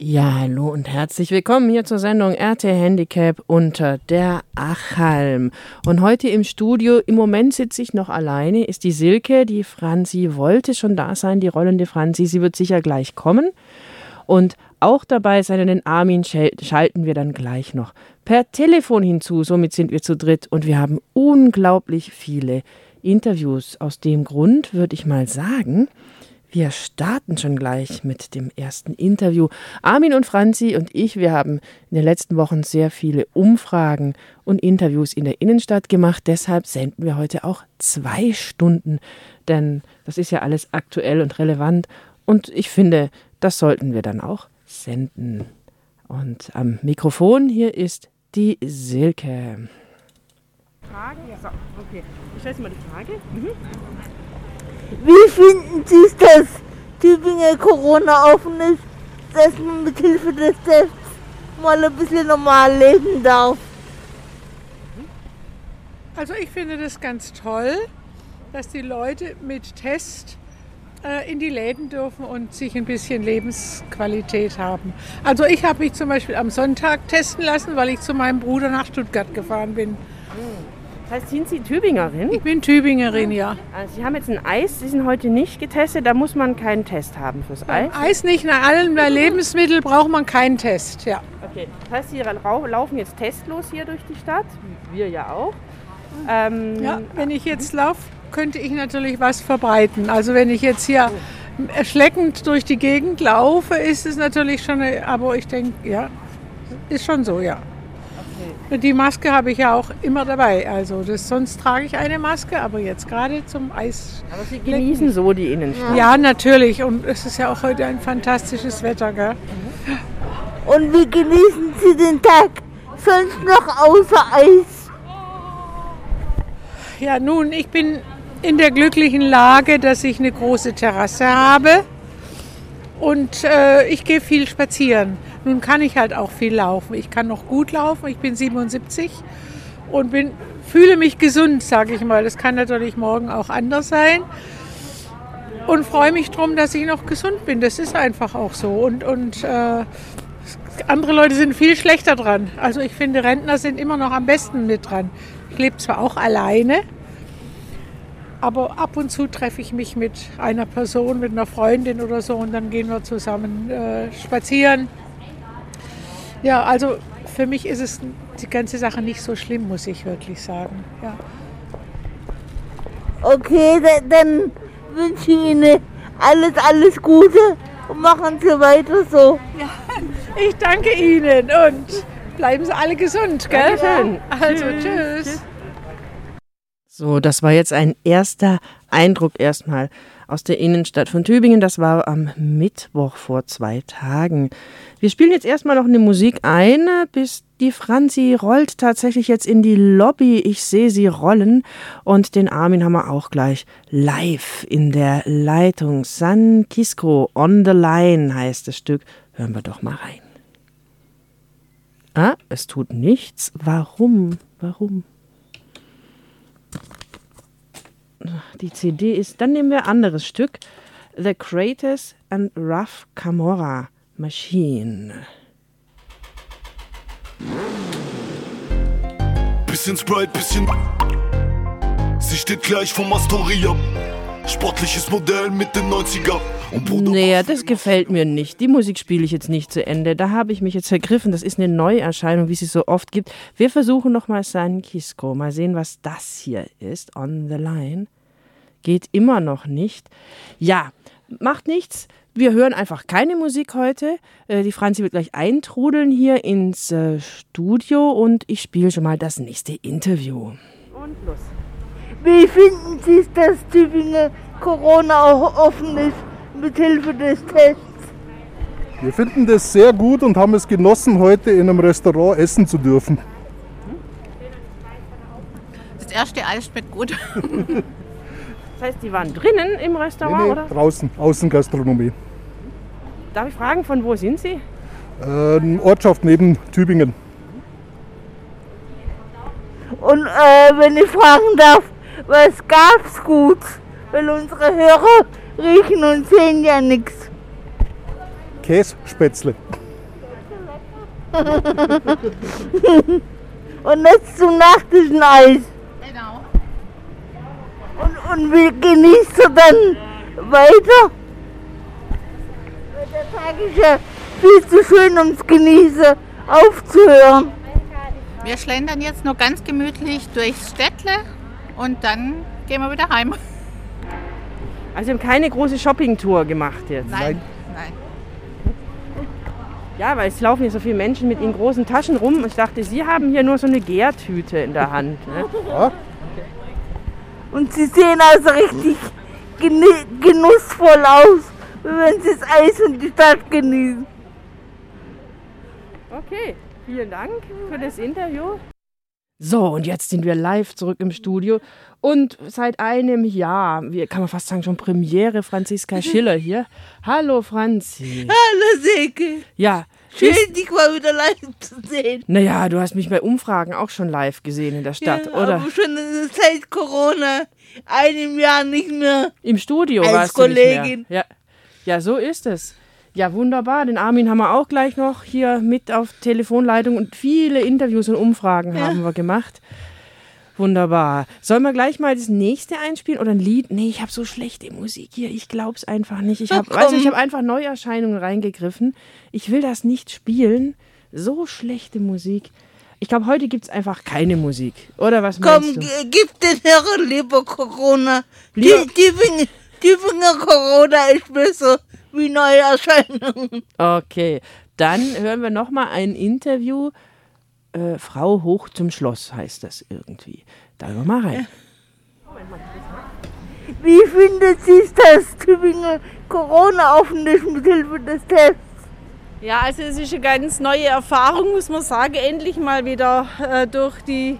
Ja, hallo und herzlich willkommen hier zur Sendung RT Handicap unter der Achalm. Und heute im Studio, im Moment sitze ich noch alleine, ist die Silke. Die Franzi wollte schon da sein, die rollende Franzi. Sie wird sicher gleich kommen. Und auch dabei sein, den Armin schalten wir dann gleich noch per Telefon hinzu. Somit sind wir zu dritt und wir haben unglaublich viele Interviews. Aus dem Grund würde ich mal sagen, wir starten schon gleich mit dem ersten Interview. Armin und Franzi und ich, wir haben in den letzten Wochen sehr viele Umfragen und Interviews in der Innenstadt gemacht. Deshalb senden wir heute auch zwei Stunden, denn das ist ja alles aktuell und relevant. Und ich finde, das sollten wir dann auch senden. Und am Mikrofon hier ist die Silke. Fragen? Ja. So, okay. Ich stelle mal die Frage. Mhm. Wie finden Sie es, dass Tübingen Corona offen ist, dass man mit Hilfe des Tests mal ein bisschen normal leben darf? Also ich finde das ganz toll, dass die Leute mit Test äh, in die Läden dürfen und sich ein bisschen Lebensqualität haben. Also ich habe mich zum Beispiel am Sonntag testen lassen, weil ich zu meinem Bruder nach Stuttgart gefahren bin. Das heißt, sind Sie Tübingerin? Ich bin Tübingerin, ja. Also Sie haben jetzt ein Eis, Sie sind heute nicht getestet, da muss man keinen Test haben fürs Eis? Beim Eis nicht, nach allen Lebensmitteln braucht man keinen Test, ja. Okay, das heißt, Sie laufen jetzt testlos hier durch die Stadt, wir ja auch. Ähm, ja, wenn ich jetzt laufe, könnte ich natürlich was verbreiten. Also wenn ich jetzt hier erschleckend durch die Gegend laufe, ist es natürlich schon, eine, aber ich denke, ja, ist schon so, ja. Die Maske habe ich ja auch immer dabei. Also das, sonst trage ich eine Maske, aber jetzt gerade zum Eis. Aber Sie genießen so die Innenstadt. Ja, natürlich. Und es ist ja auch heute ein fantastisches Wetter. Gell? Und wie genießen Sie den Tag sonst noch außer Eis? Ja, nun, ich bin in der glücklichen Lage, dass ich eine große Terrasse habe und äh, ich gehe viel spazieren. Nun kann ich halt auch viel laufen. Ich kann noch gut laufen. Ich bin 77 und bin, fühle mich gesund, sage ich mal. Das kann natürlich morgen auch anders sein. Und freue mich darum, dass ich noch gesund bin. Das ist einfach auch so. Und, und äh, andere Leute sind viel schlechter dran. Also ich finde, Rentner sind immer noch am besten mit dran. Ich lebe zwar auch alleine, aber ab und zu treffe ich mich mit einer Person, mit einer Freundin oder so und dann gehen wir zusammen äh, spazieren. Ja, also für mich ist es die ganze Sache nicht so schlimm, muss ich wirklich sagen. Ja. Okay, dann wünsche ich Ihnen alles, alles Gute und machen Sie weiter so. Ja, ich danke Ihnen und bleiben Sie alle gesund, gell? Dankeschön. Also tschüss. tschüss. So, das war jetzt ein erster Eindruck erstmal aus der Innenstadt von Tübingen. Das war am Mittwoch vor zwei Tagen. Wir spielen jetzt erstmal noch eine Musik ein, bis die Franzi rollt tatsächlich jetzt in die Lobby. Ich sehe sie rollen. Und den Armin haben wir auch gleich live in der Leitung. San Kisco on the Line heißt das Stück. Hören wir doch mal rein. Ah, es tut nichts. Warum? Warum? Die CD ist, dann nehmen wir ein anderes Stück. The Kratos and Rough Camorra Machine. Bisschen Sprite, bisschen. Sie steht gleich vom Astoria. Sportliches Modell mit den 90er. Naja, das gefällt mir nicht. Die Musik spiele ich jetzt nicht zu Ende. Da habe ich mich jetzt vergriffen. Das ist eine Neuerscheinung, wie es so oft gibt. Wir versuchen nochmal San Kisco. Mal sehen, was das hier ist. On the Line. Geht immer noch nicht. Ja, macht nichts. Wir hören einfach keine Musik heute. Äh, die Franzi wird gleich eintrudeln hier ins äh, Studio und ich spiele schon mal das nächste Interview. Und los. Wie finden Sie es, dass Tübingen Corona auch offen ist mit Hilfe des Tests? Wir finden das sehr gut und haben es genossen, heute in einem Restaurant essen zu dürfen. Das erste Eis schmeckt gut. das heißt, die waren drinnen im Restaurant, nee, nee, oder? Draußen, Außengastronomie. Darf ich fragen, von wo sind Sie? Äh, eine Ortschaft neben Tübingen. Und äh, wenn ich fragen darf, was gab's gut? Weil unsere Hörer riechen und sehen ja nichts. Kässpätzle. Und jetzt zum Nachtisch ein Eis. Genau. Und, und wie genießt du dann weiter? Weil Der Tag ist ja viel zu schön, ums Genießen aufzuhören. Wir schlendern jetzt nur ganz gemütlich durchs Städtle und dann gehen wir wieder heim. Also wir haben keine große Shoppingtour gemacht jetzt. Nein. Nein. Ja, weil es laufen hier so viele Menschen mit ihren großen Taschen rum. Und ich dachte, sie haben hier nur so eine Gärtüte in der Hand. Ne? Ja? Und sie sehen also richtig genussvoll aus, wie wenn sie das Eis und die Stadt genießen. Okay, vielen Dank für das Interview. So, und jetzt sind wir live zurück im Studio. Und seit einem Jahr, wie kann man fast sagen, schon Premiere Franziska Schiller hier. Hallo Franzi. Hallo Silke, Ja, schön dich mal wieder live zu sehen. naja, du hast mich bei Umfragen auch schon live gesehen in der Stadt, ja, oder? Aber schon seit Corona, einem Jahr nicht mehr. Im Studio Als warst du nicht Kollegin. mehr. Ja. ja, so ist es. Ja, wunderbar. Den Armin haben wir auch gleich noch hier mit auf Telefonleitung und viele Interviews und Umfragen haben wir gemacht. Wunderbar. Sollen wir gleich mal das nächste einspielen oder ein Lied? Nee, ich habe so schlechte Musik hier. Ich glaub's einfach nicht. Ich habe du, ich komm. hab einfach Neuerscheinungen reingegriffen. Ich will das nicht spielen. So schlechte Musik. Ich glaube, heute gibt's einfach keine Musik. Oder was Komm, meinst du? g- gib den Herren lieber Corona. Lieber- Die, die, Die Finger Corona ist besser wie Neuerscheinungen. Okay, dann hören wir noch mal ein Interview. Äh, Frau hoch zum Schloss heißt das irgendwie. Da hören wir mal rein. Wie findet sie das Tübinger Corona-Aufenthalt mit Hilfe des Tests? Ja, also es ist eine ganz neue Erfahrung, muss man sagen, endlich mal wieder äh, durch die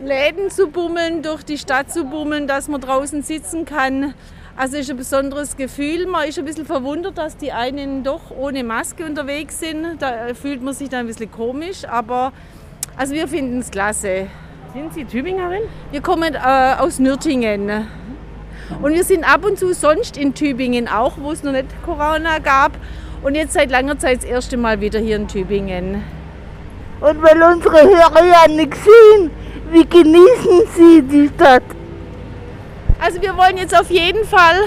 Läden zu bummeln, durch die Stadt zu bummeln, dass man draußen sitzen kann. Also es ist ein besonderes Gefühl. Man ist ein bisschen verwundert, dass die einen doch ohne Maske unterwegs sind. Da fühlt man sich dann ein bisschen komisch, aber also wir finden es klasse. Sind Sie Tübingerin? Wir kommen äh, aus Nürtingen. Und wir sind ab und zu sonst in Tübingen auch, wo es noch nicht Corona gab. Und jetzt seit langer Zeit das erste Mal wieder hier in Tübingen. Und weil unsere Hörer ja nichts sehen, wie genießen sie die Stadt? Also wir wollen jetzt auf jeden Fall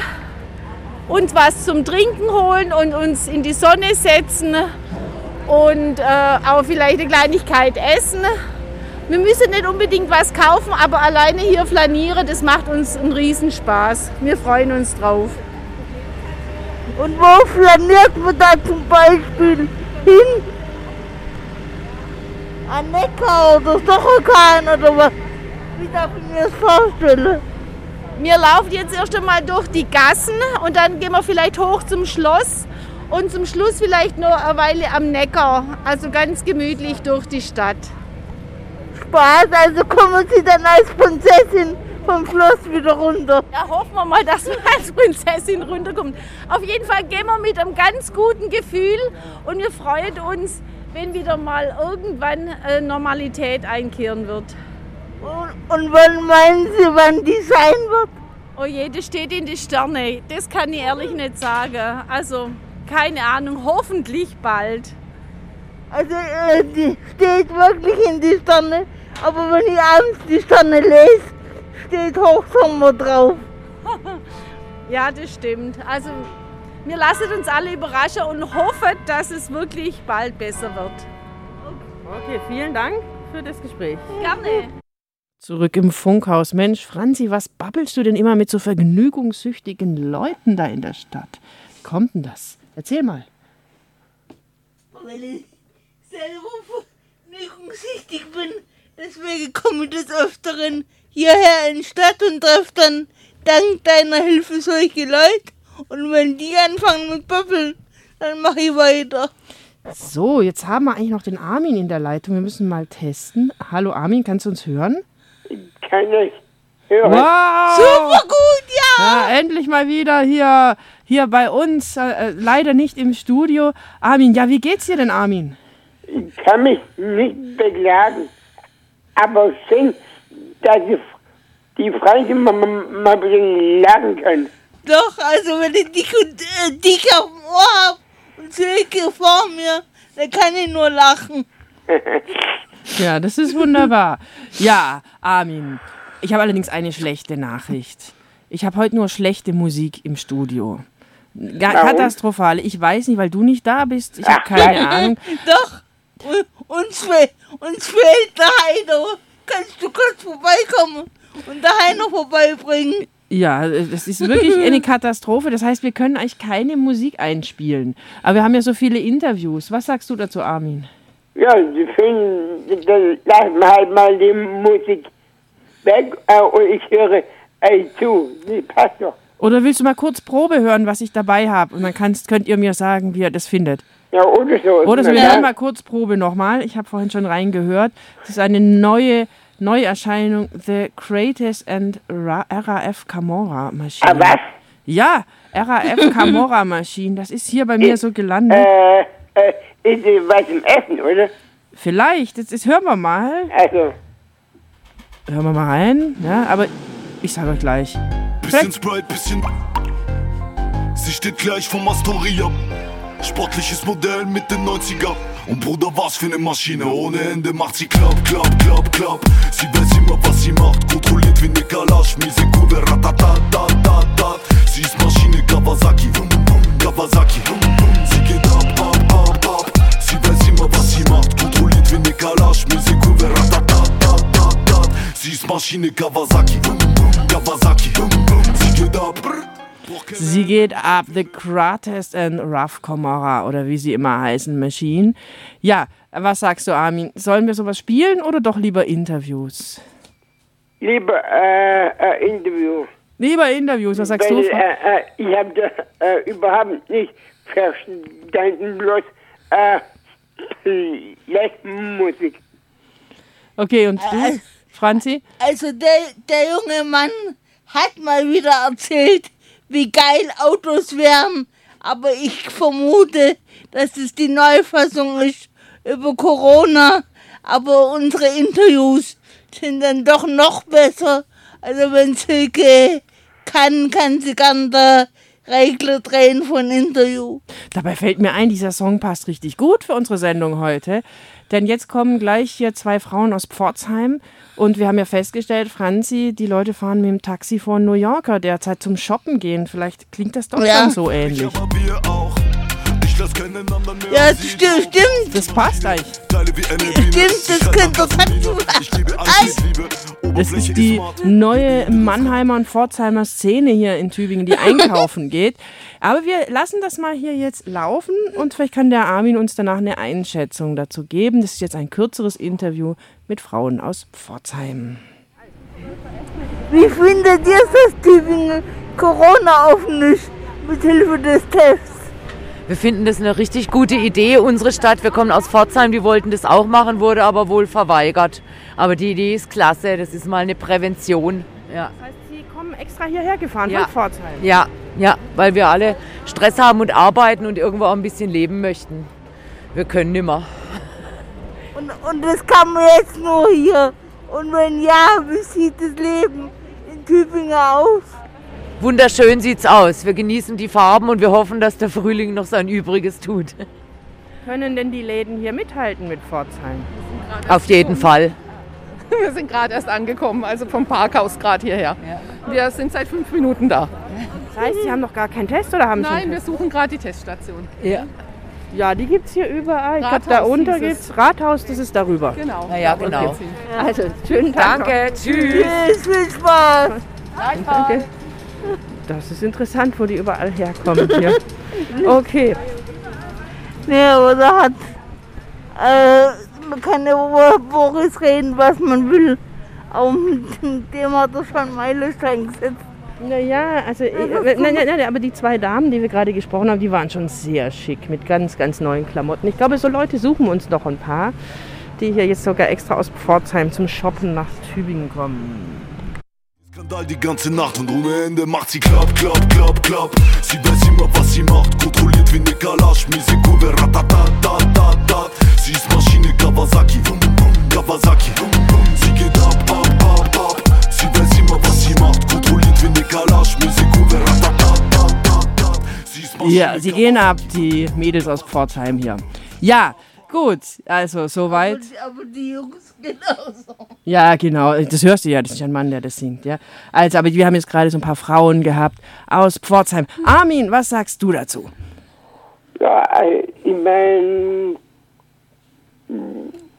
uns was zum Trinken holen und uns in die Sonne setzen und äh, auch vielleicht eine Kleinigkeit essen. Wir müssen nicht unbedingt was kaufen, aber alleine hier flanieren, das macht uns einen Riesenspaß. Wir freuen uns drauf. Und wo flaniert man da zum Beispiel hin? An Neckar oder Stocherkahn oder was? Wie darf ich mir das vorstellen? Wir laufen jetzt erst einmal durch die Gassen und dann gehen wir vielleicht hoch zum Schloss und zum Schluss vielleicht noch eine Weile am Neckar. Also ganz gemütlich durch die Stadt. Spaß, also kommen sie dann als Prinzessin vom Schloss wieder runter. Ja, hoffen wir mal, dass wir als Prinzessin runterkommen. Auf jeden Fall gehen wir mit einem ganz guten Gefühl und wir freuen uns, wenn wieder mal irgendwann äh, Normalität einkehren wird. Und, und wann meinen Sie, wann die sein wird? Oh je, das steht in die Sterne. Das kann ich ehrlich nicht sagen. Also, keine Ahnung, hoffentlich bald. Also, äh, die steht wirklich in die Sterne. Aber wenn ich abends die Sterne lese, steht Hochsommer drauf. Ja, das stimmt. Also, wir lassen uns alle überraschen und hoffen, dass es wirklich bald besser wird. Okay, vielen Dank für das Gespräch. Gerne. Zurück im Funkhaus. Mensch, Franzi, was babbelst du denn immer mit so vergnügungssüchtigen Leuten da in der Stadt? Wie kommt denn das? Erzähl mal. Weil ich selber vergnügungssüchtig bin. Deswegen komme ich des Öfteren hierher in die Stadt und treffe dann dank deiner Hilfe solche Leute. Und wenn die anfangen mit Böppeln, dann mache ich weiter. So, jetzt haben wir eigentlich noch den Armin in der Leitung. Wir müssen mal testen. Hallo Armin, kannst du uns hören? Kann ich hören. Wow! Super gut, ja! Ja, endlich mal wieder hier, hier bei uns. Äh, äh, leider nicht im Studio. Armin, ja, wie geht's dir denn, Armin? Ich kann mich nicht beklagen. Aber schön, dass ich die Franzi mal, mal ein bisschen lachen kann. Doch, also wenn ich dich und äh, dich auf dem Ohr hab, und Silke vor mir, da kann ich nur lachen. Ja, das ist wunderbar. Ja, Armin, ich habe allerdings eine schlechte Nachricht. Ich habe heute nur schlechte Musik im Studio. Ga Warum? katastrophal. Ich weiß nicht, weil du nicht da bist. Ich habe keine Ahnung. Doch, uns, fe uns fehlt der Heido. Kannst du kurz vorbeikommen und der Heino vorbeibringen? Ja, das ist wirklich eine Katastrophe. Das heißt, wir können eigentlich keine Musik einspielen. Aber wir haben ja so viele Interviews. Was sagst du dazu, Armin? Ja, sie finden, dann lassen wir halt mal die Musik weg äh, und ich höre euch zu. Die passt doch. Oder willst du mal kurz Probe hören, was ich dabei habe? Und dann kannst, könnt ihr mir sagen, wie ihr das findet. Ja, oder so. Oder so, wir Ja. hören mal kurz Probe nochmal. Ich habe vorhin schon reingehört. Das ist eine neue Neuerscheinung, The Greatest and Ra RAF Camorra Maschine. Ah, was? Ja, RAF Camorra Maschine. Das ist hier bei mir so gelandet. Äh, äh, äh, was im Essen, oder? Vielleicht, jetzt, jetzt hören wir mal. Also, Hören wir mal rein. Ja, aber ich sage euch gleich. Bisschen Sprite, bisschen. Sie steht gleich vom Astoria. Sportliches Modell mit den 90er. Und Bruder, was für eine Maschine. Ohne Ende macht sie klapp, klapp, klapp, klapp. Sie weiß immer, was sie macht. Kontrolliert wie eine Kalash. Miese Kurve, ratatatatata. Sie ist Maschine Kawasaki. Vum, vum, Kawasaki. Vum, vum. Sie geht ab, ab, immer, was sie macht. Kontrolliert wie eine Kalash. Miese Kurve, ratatatatata. Sie ist Maschine Kawasaki. Kawasaki. Sie geht ab. Sie geht ab, The Greatest and Rough Camorra oder wie sie immer heißen, Machine. Ja, was sagst du, Armin? Sollen wir sowas spielen oder doch lieber Interviews? lieber äh, äh, Interview. Lieber Interviews, was sagst Weil, du? Äh, äh, ich habe das äh, überhaupt nicht verstanden, bloß äh, Lesbenmusik. Okay, und du, Franzi? Also der, der junge Mann hat mal wieder erzählt, wie geil Autos wären. Aber ich vermute, dass es die Neufassung ist über Corona. Aber unsere Interviews sind dann doch noch besser. Also wenn Silke kann, kann sie gern der Regler drehen von Interview. Dabei fällt mir ein, dieser Song passt richtig gut für unsere Sendung heute. Denn jetzt kommen gleich hier zwei Frauen aus Pforzheim. Und wir haben ja festgestellt, Franzi, die Leute fahren mit dem Taxi vor New Yorker derzeit zum Shoppen gehen. Vielleicht klingt das doch Ja. schon so ähnlich. wir auch. Ja, stimmt, stimmt. Das passt Biene. Stimmt, das könnte alles mit Liebe. Das Oberfläche ist die neue Mannheimer und Pforzheimer Szene hier in Tübingen, die einkaufen geht. Aber wir lassen das mal hier jetzt laufen und vielleicht kann der Armin uns danach eine Einschätzung dazu geben. Das ist jetzt ein kürzeres Interview mit Frauen aus Pforzheim. Wie findet ihr es, dass Tübingen Corona offen ist mit Hilfe des Tests? Wir finden das eine richtig gute Idee. Unsere Stadt, wir kommen aus Pforzheim, die wollten das auch machen, wurde aber wohl verweigert. Aber die Idee ist klasse, das ist mal eine Prävention. Ja, Das heißt, Sie kommen extra hierher gefahren Ja. von Pforzheim. ja, ja, weil wir alle Stress haben und arbeiten und irgendwo auch ein bisschen leben möchten. Wir können nimmer. Und, und das kann man jetzt nur hier. Und wenn ja, wie sieht das Leben in Tübingen aus? Wunderschön sieht's aus. Wir genießen die Farben und wir hoffen, dass der Frühling noch sein Übriges tut. Können denn die Läden hier mithalten mit Pforzheim? Auf jeden Fall. Wir sind gerade erst angekommen, also vom Parkhaus gerade hierher. Wir sind seit fünf Minuten da. Das heißt, Sie haben noch gar keinen Test oder haben Sie Nein, wir suchen gerade die Teststation. Ja. Ja, die gibt es hier überall. Ich glaube, da unter hieß es. gibt's Rathaus, das ist darüber. Genau. Na ja, genau. Also, schönen Tag. Danke, tschüss. Tschüss, viel Spaß. Danke. Das ist interessant, wo die überall herkommen hier. Okay. Nee, aber da hat. Äh, man kann über Boris reden, was man will. Aber mit dem hat er schon Meilenstein gesetzt. Naja, also, äh, nein, nein, nein, aber die zwei Damen, die wir gerade gesprochen haben, die waren schon sehr schick mit ganz, ganz neuen Klamotten. Ich glaube, so Leute suchen uns noch ein paar, die hier jetzt sogar extra aus Pforzheim zum Shoppen nach Tübingen kommen. Skandal die ganze Nacht und ohne Ende macht sie klapp, klapp, klapp, klapp. Sie weiß immer, was sie macht, kontrolliert wie eine Kalash, miese Kurve, ratatatatata. Sie ist Maschine Kawasaki, vum, vum, Kawasaki, vum, vum. Sie geht ab, ab, ab, ab. Sie weiß immer, was sie macht, kontrolliert wie eine Kalash, miese Kurve, ratatatatata. Sie ist Maschine Ja, sie gehen ab, die Mädels aus Pforzheim hier. Ja, gut, also soweit. Aber die Jungs genauso. Ja, genau, das hörst du ja, das ist ja ein Mann, der das singt, ja. Also, aber wir haben jetzt gerade so ein paar Frauen gehabt aus Pforzheim. Armin, was sagst du dazu? Ja, also, ich meine,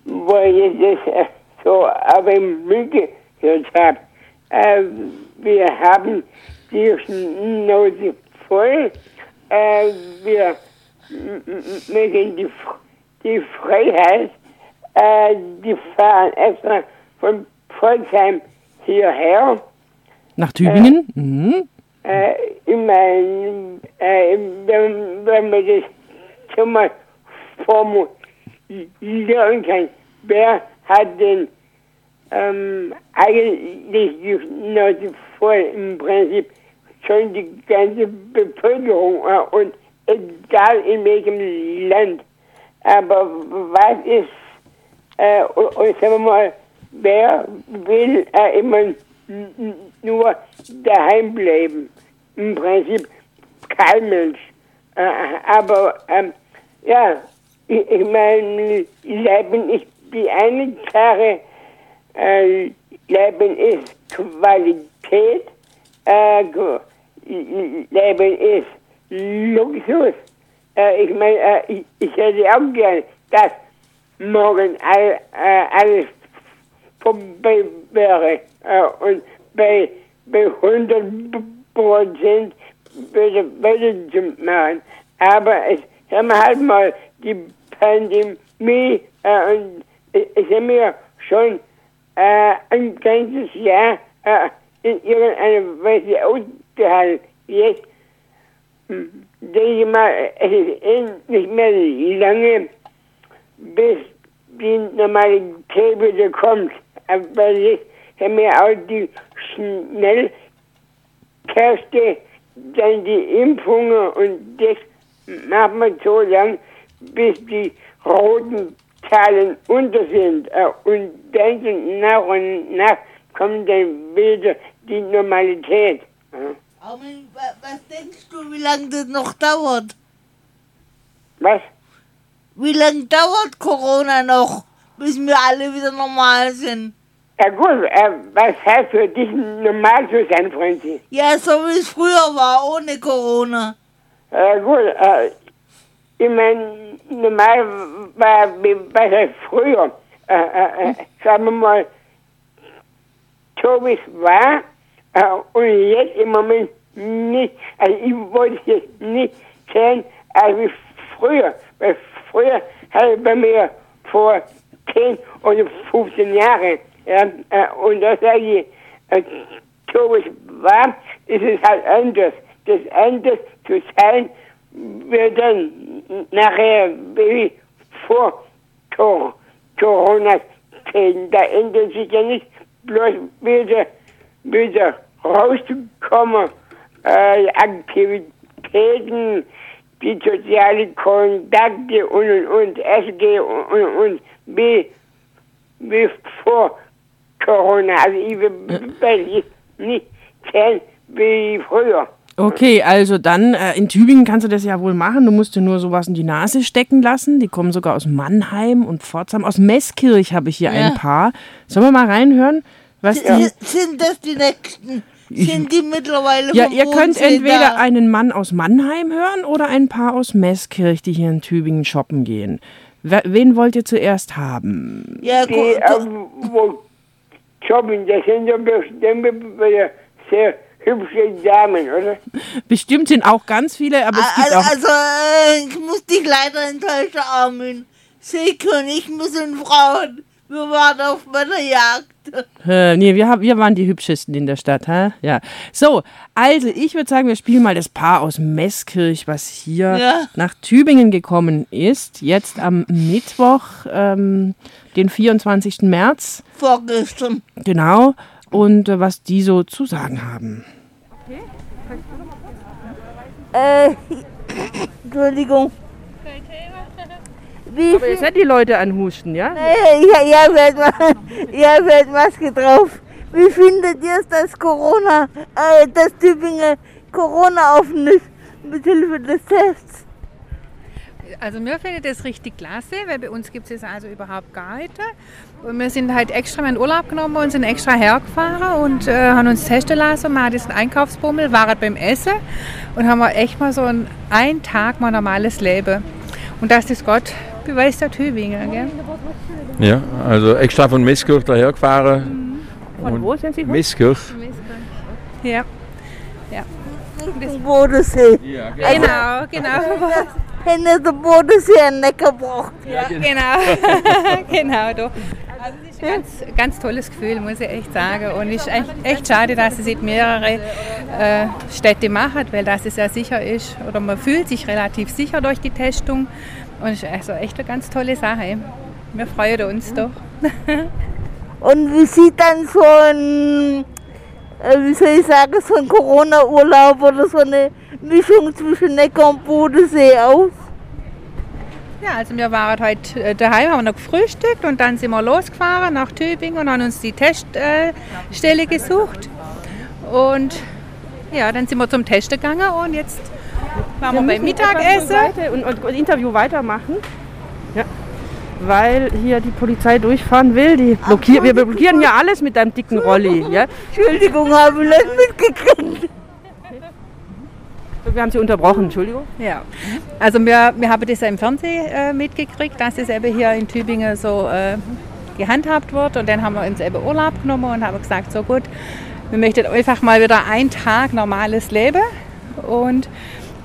wo ich das äh, so aber im mitgehört habe, äh, wir haben die Schnauze voll, äh, wir mögen die, F- die Freiheit, äh, die fahren extra von Pforzheim hierher. Nach Tübingen? Mhm. Äh, ich meine, äh, wenn, wenn man das schon mal formulieren kann, wer hat denn ähm, eigentlich die Schnauze voll im Prinzip schon die ganze Bevölkerung äh, und egal in welchem Land. Aber was ist, äh, sagen mal, wer will äh, immer nur daheim bleiben? Im Prinzip kein Mensch. Äh, aber ähm, ja, ich, ich meine, Leben ist die eine Sache, äh, Leben ist Qualität, äh, Leben ist Luxus. Äh, ich meine, äh, ich, ich hätte auch gern, dass morgen all, äh, alles vorbei wäre. Äh, und bei, bei 100 Prozent würde, würde zu machen. Aber es haben halt mal die Pandemie äh, und es haben wir schon ein ganzes Jahr in irgendeiner Weise ausgehalten. Jetzt denke ich mal, es ist eh nicht mehr lange, bis die Normalität wieder kommt. Aber jetzt haben wir auch die Schnellteste, dann die Impfungen und das machen wir so lang, bis die roten Zahlen unter sind. Und dann nach und nach kommt dann wieder die Normalität. Wa- was denkst du, wie lange das noch dauert? Was? Wie lange dauert Corona noch, bis wir alle wieder normal sind? Ja gut, äh, was heißt für dich normal zu sein, Freundchen? Ja, so wie es früher war, ohne Corona. Ja gut, äh, ich meine, normal war, wie was heißt früher, äh, äh, äh, sagen wir mal, so wie es war, äh, und jetzt im Moment nicht, also ich wollte jetzt nicht sehen, als wie früher, weil früher ich bei mir vor 10 oder 15 Jahren, ja, äh, und da sage ich, äh, so es war, ist es halt anders. Das anders zu sein, wird dann nachher wie vor Cor- Corona zählen. Da ändert sich ja nicht bloß wieder, wieder rauszukommen, äh, Aktivitäten, die sozialen Kontakte und und und, SG und und, und wie, wie vor Corona. Also ich jetzt nicht zählen wie früher. Okay, also dann äh, in Tübingen kannst du das ja wohl machen. Du musst dir nur sowas in die Nase stecken lassen. Die kommen sogar aus Mannheim und Pforzheim. Aus Meßkirch habe ich hier Ja. ein paar. Sollen wir mal reinhören? Was die, Sind, sind das die nächsten? Sind die mittlerweile ja, ihr könnt entweder da? einen Mann aus Mannheim hören oder ein paar aus Meßkirch, die hier in Tübingen shoppen gehen. Wen wollt ihr zuerst haben? Ja, die, gu- äh, wo shoppen, das sind ja bestimmt sehr hübsche Damen, oder? Bestimmt sind auch ganz viele, aber es gibt Also, auch. also äh, ich muss dich leider enttäuschen, Armin. Und ich, wir sind Frauen. Wir waren auf meiner Jagd. Äh, nee, wir, haben, wir waren die hübschesten in der Stadt, hä? Ja. So, also ich würde sagen, wir spielen mal das Paar aus Meßkirch, was hier Ja. nach Tübingen gekommen ist. Jetzt am Mittwoch, ähm, den 24. März. Vorgestern. Genau. Und äh, was die so zu sagen haben. Äh, Entschuldigung. Wie Aber ihr seid die Leute an Husten, ja? Ja, ja, wird ja, wird Maske drauf. Wie findet ihr es, dass Corona, äh, dass Tübingen Corona offen ist? mit Hilfe des Tests? Also mir finde das richtig klasse, weil bei uns gibt es das also überhaupt gar nicht. Und wir sind halt extra in Urlaub genommen und sind extra hergefahren und äh, haben uns testen lassen. Wir hatten diesen Einkaufsbummel, waren beim Essen und haben echt mal so ein, einen Tag mal normales Leben. Und das ist Gott beweist der Tübingen. Gell? Ja, also extra von Meeskirch daher gefahren. Von wo sind Sie? Meeskirch. Ja. ja. Das Bodensee. Ja, Genau, genau. Hände der Bodensee an Neckar braucht. Ja, genau. genau, da. Also es ist ein ganz, ganz tolles Gefühl, muss ich echt sagen. Und es ist echt, echt schade, dass es nicht mehrere äh, Städte machen, weil das es ja sicher ist. Oder man fühlt sich relativ sicher durch die Testung. Und es ist also echt eine ganz tolle Sache. Wir freuen uns doch. Und wie sieht dann so ein, äh, wie soll ich sagen, so ein Corona-Urlaub oder so eine Mischung zwischen Neckar und Bodensee aus? Ja, also wir waren heute äh, daheim, haben noch gefrühstückt und dann sind wir losgefahren nach Tübingen und haben uns die Teststelle gesucht. Und ja, dann sind wir zum Testen gegangen und jetzt waren wir, beim müssen etwas Mittagessen. Und, und, und Interview weitermachen. Ja. Weil hier die Polizei durchfahren will. Die blockier wir blockieren hier alles mit deinem dicken Rolli. Ja? Entschuldigung, habe ich nicht mitgekriegt. Wir haben Sie unterbrochen, Entschuldigung. Ja, also wir, wir haben das ja im Fernsehen äh, mitgekriegt, dass es eben hier in Tübingen so äh, gehandhabt wird. Und dann haben wir uns eben Urlaub genommen und haben gesagt, so gut, wir möchten einfach mal wieder einen Tag normales Leben. Und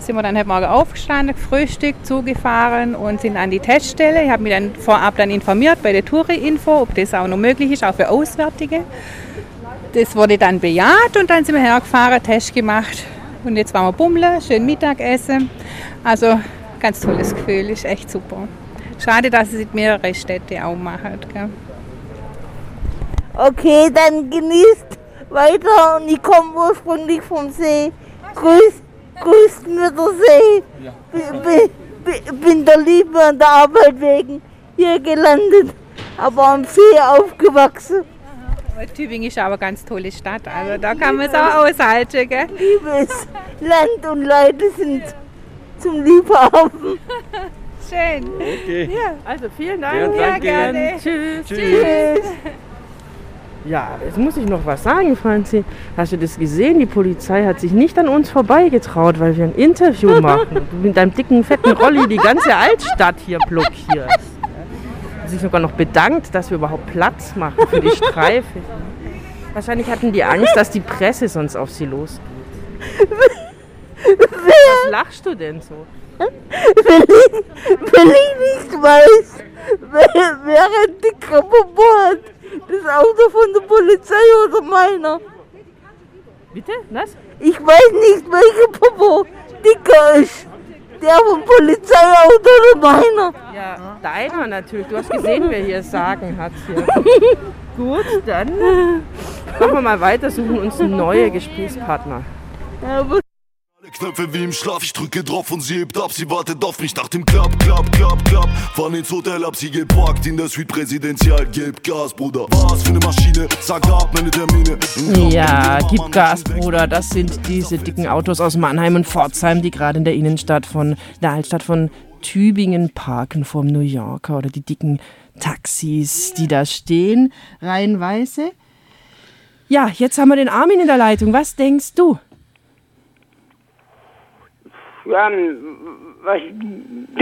sind wir dann heute Morgen aufgestanden, gefrühstückt, zugefahren und sind an die Teststelle. Ich habe mich dann vorab dann informiert bei der Touri-Info, ob das auch noch möglich ist, auch für Auswärtige. Das wurde dann bejaht und dann sind wir hergefahren, Test gemacht. Und jetzt waren wir bummeln, schön Mittagessen. Also ganz tolles Gefühl, ist echt super. Schade, dass es mehrere Städte auch machen. Okay, dann genießt weiter und ich komme ursprünglich vom See. Grüß, grüßt mir der See. Bin, der Liebe an der Arbeit wegen hier gelandet, aber am See aufgewachsen. Aber Tübingen ist aber eine ganz tolle Stadt, also da kann man es auch aushalten. Gell? Liebes Land und Leute sind zum Liebhaben. Schön. Okay. Ja. Also vielen Dank. Ja, danke. gerne. Tschüss. Tschüss. Ja, jetzt muss ich noch was sagen, Franzi. Hast du das gesehen? Die Polizei hat sich nicht an uns vorbeigetraut, weil wir ein Interview machen. Du mit deinem dicken, fetten Rolli die ganze Altstadt hier blockierst. Sich sogar noch bedankt, dass wir überhaupt Platz machen für die Streife. Wahrscheinlich hatten die Angst, dass die Presse sonst auf sie losgeht. Was lachst du denn so? Wenn ich, wenn ich nicht weiß, wer, wer ein dicker hat, das Auto von der Polizei oder meiner. Bitte? Was? Ich weiß nicht, welcher Popo dicker ist. Der vom Polizeiauto oder meiner. Ja, deiner natürlich. Du hast gesehen, wer hier Sagen hat. Hier. Gut, dann machen wir mal weiter, suchen uns neue Gesprächspartner. Aber Alle Knöpfe wie im Schlaf, ich drücke drauf und sie hebt ab. Sie wartet auf mich nach dem Klapp, Klapp, Klapp, Klapp. Fahren ins Hotel, hab sie geparkt in der Suite Präsidential. Gib Gas, Bruder. Was für eine Maschine, sag ab meine Termine. Ja, gib Gas, Bruder. Das sind diese dicken Autos aus Mannheim und Pforzheim, die gerade in der Innenstadt von der Altstadt von Tübingen parken vom New Yorker oder die dicken Taxis, die da stehen, reihenweise. Ja, jetzt haben wir den Armin in der Leitung. Was denkst du? Ja, was ich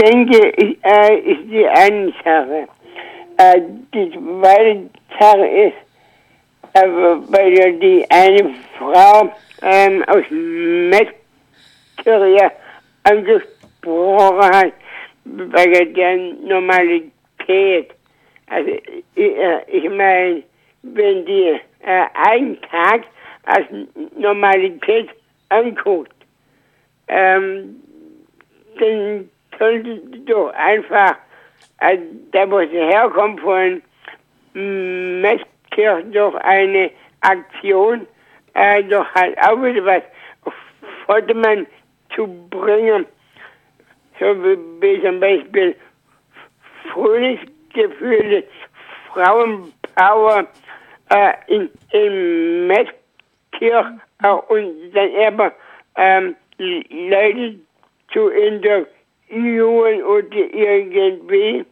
denke, ist, äh, ist die eine Sache. Äh, die zweite Sache ist, äh, weil ja die eine Frau ähm, aus Metzgeria angesprochen hat, bei der Normalität. Also ich, äh, ich meine, wenn die äh, einen Tag als Normalität anguckt, ähm, dann sollte doch einfach, äh, da wo sie herkommt von Messkirch, doch eine Aktion, äh, doch halt auch wieder was auf Vordermann zu bringen. So wie, zum Beispiel Frühlingsgefühle, Frauenpower äh, in, in Messkirch äh, und dann eben ähm, Leute zu interviewen oder irgendwie.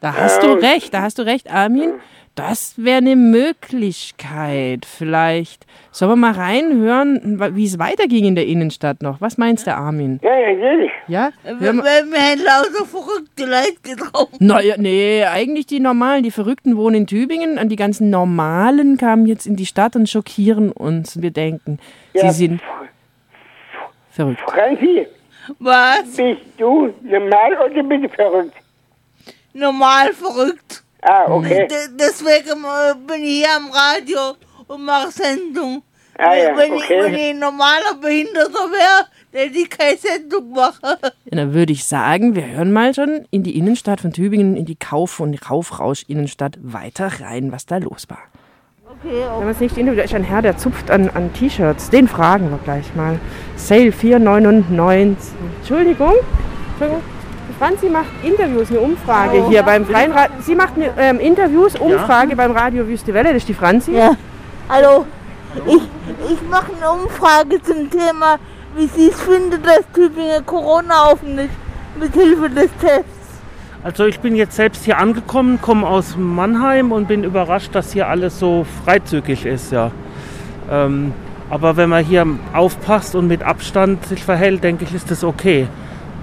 Da hast du Ähm, recht, da hast du recht, Armin. Das wäre eine Möglichkeit. Vielleicht sollen wir mal reinhören, wie es weiterging in der Innenstadt noch. Was meinst du, Armin? Ja, natürlich. Ja? Wir, wir haben lauter verrückte Leute getroffen. Naja, nee, eigentlich die normalen, die Verrückten wohnen in Tübingen und die ganzen Normalen kamen jetzt in die Stadt und schockieren uns. Wir denken, Ja, sie sind verrückt. Franzi, Was? bist du normal oder bist du verrückt? Normal verrückt. Ah, okay. D deswegen äh, bin ich hier am Radio und mache Sendung. Ah, ja, wenn, okay. ich, wenn ich ein normaler Behinderter wäre, hätte ich keine Sendung machen. Dann würde ich sagen, wir hören mal schon in die Innenstadt von Tübingen, in die Kauf- und Kaufrausch-Innenstadt weiter rein, was da los war. Okay, Wenn man es nicht individuell ist, ein Herr, der zupft an, an T-Shirts. Den fragen wir gleich mal. Sale 4,99. Entschuldigung. Entschuldigung. Franzi macht Interviews, eine Umfrage Oh. hier beim Freien Radio. Sie macht eine, ähm, Interviews, Umfrage beim Radio Wüste Welle. Das ist die Franzi. Ja. Hallo, ich, ich mache eine Umfrage zum Thema, wie Sie es finden, dass Tübingen Corona offen ist, mit Hilfe des Tests. Also ich bin jetzt selbst hier angekommen, komme aus Mannheim und bin überrascht, dass hier alles so freizügig ist, ja. Ähm, aber wenn man hier aufpasst und mit Abstand sich verhält, denke ich, ist das okay.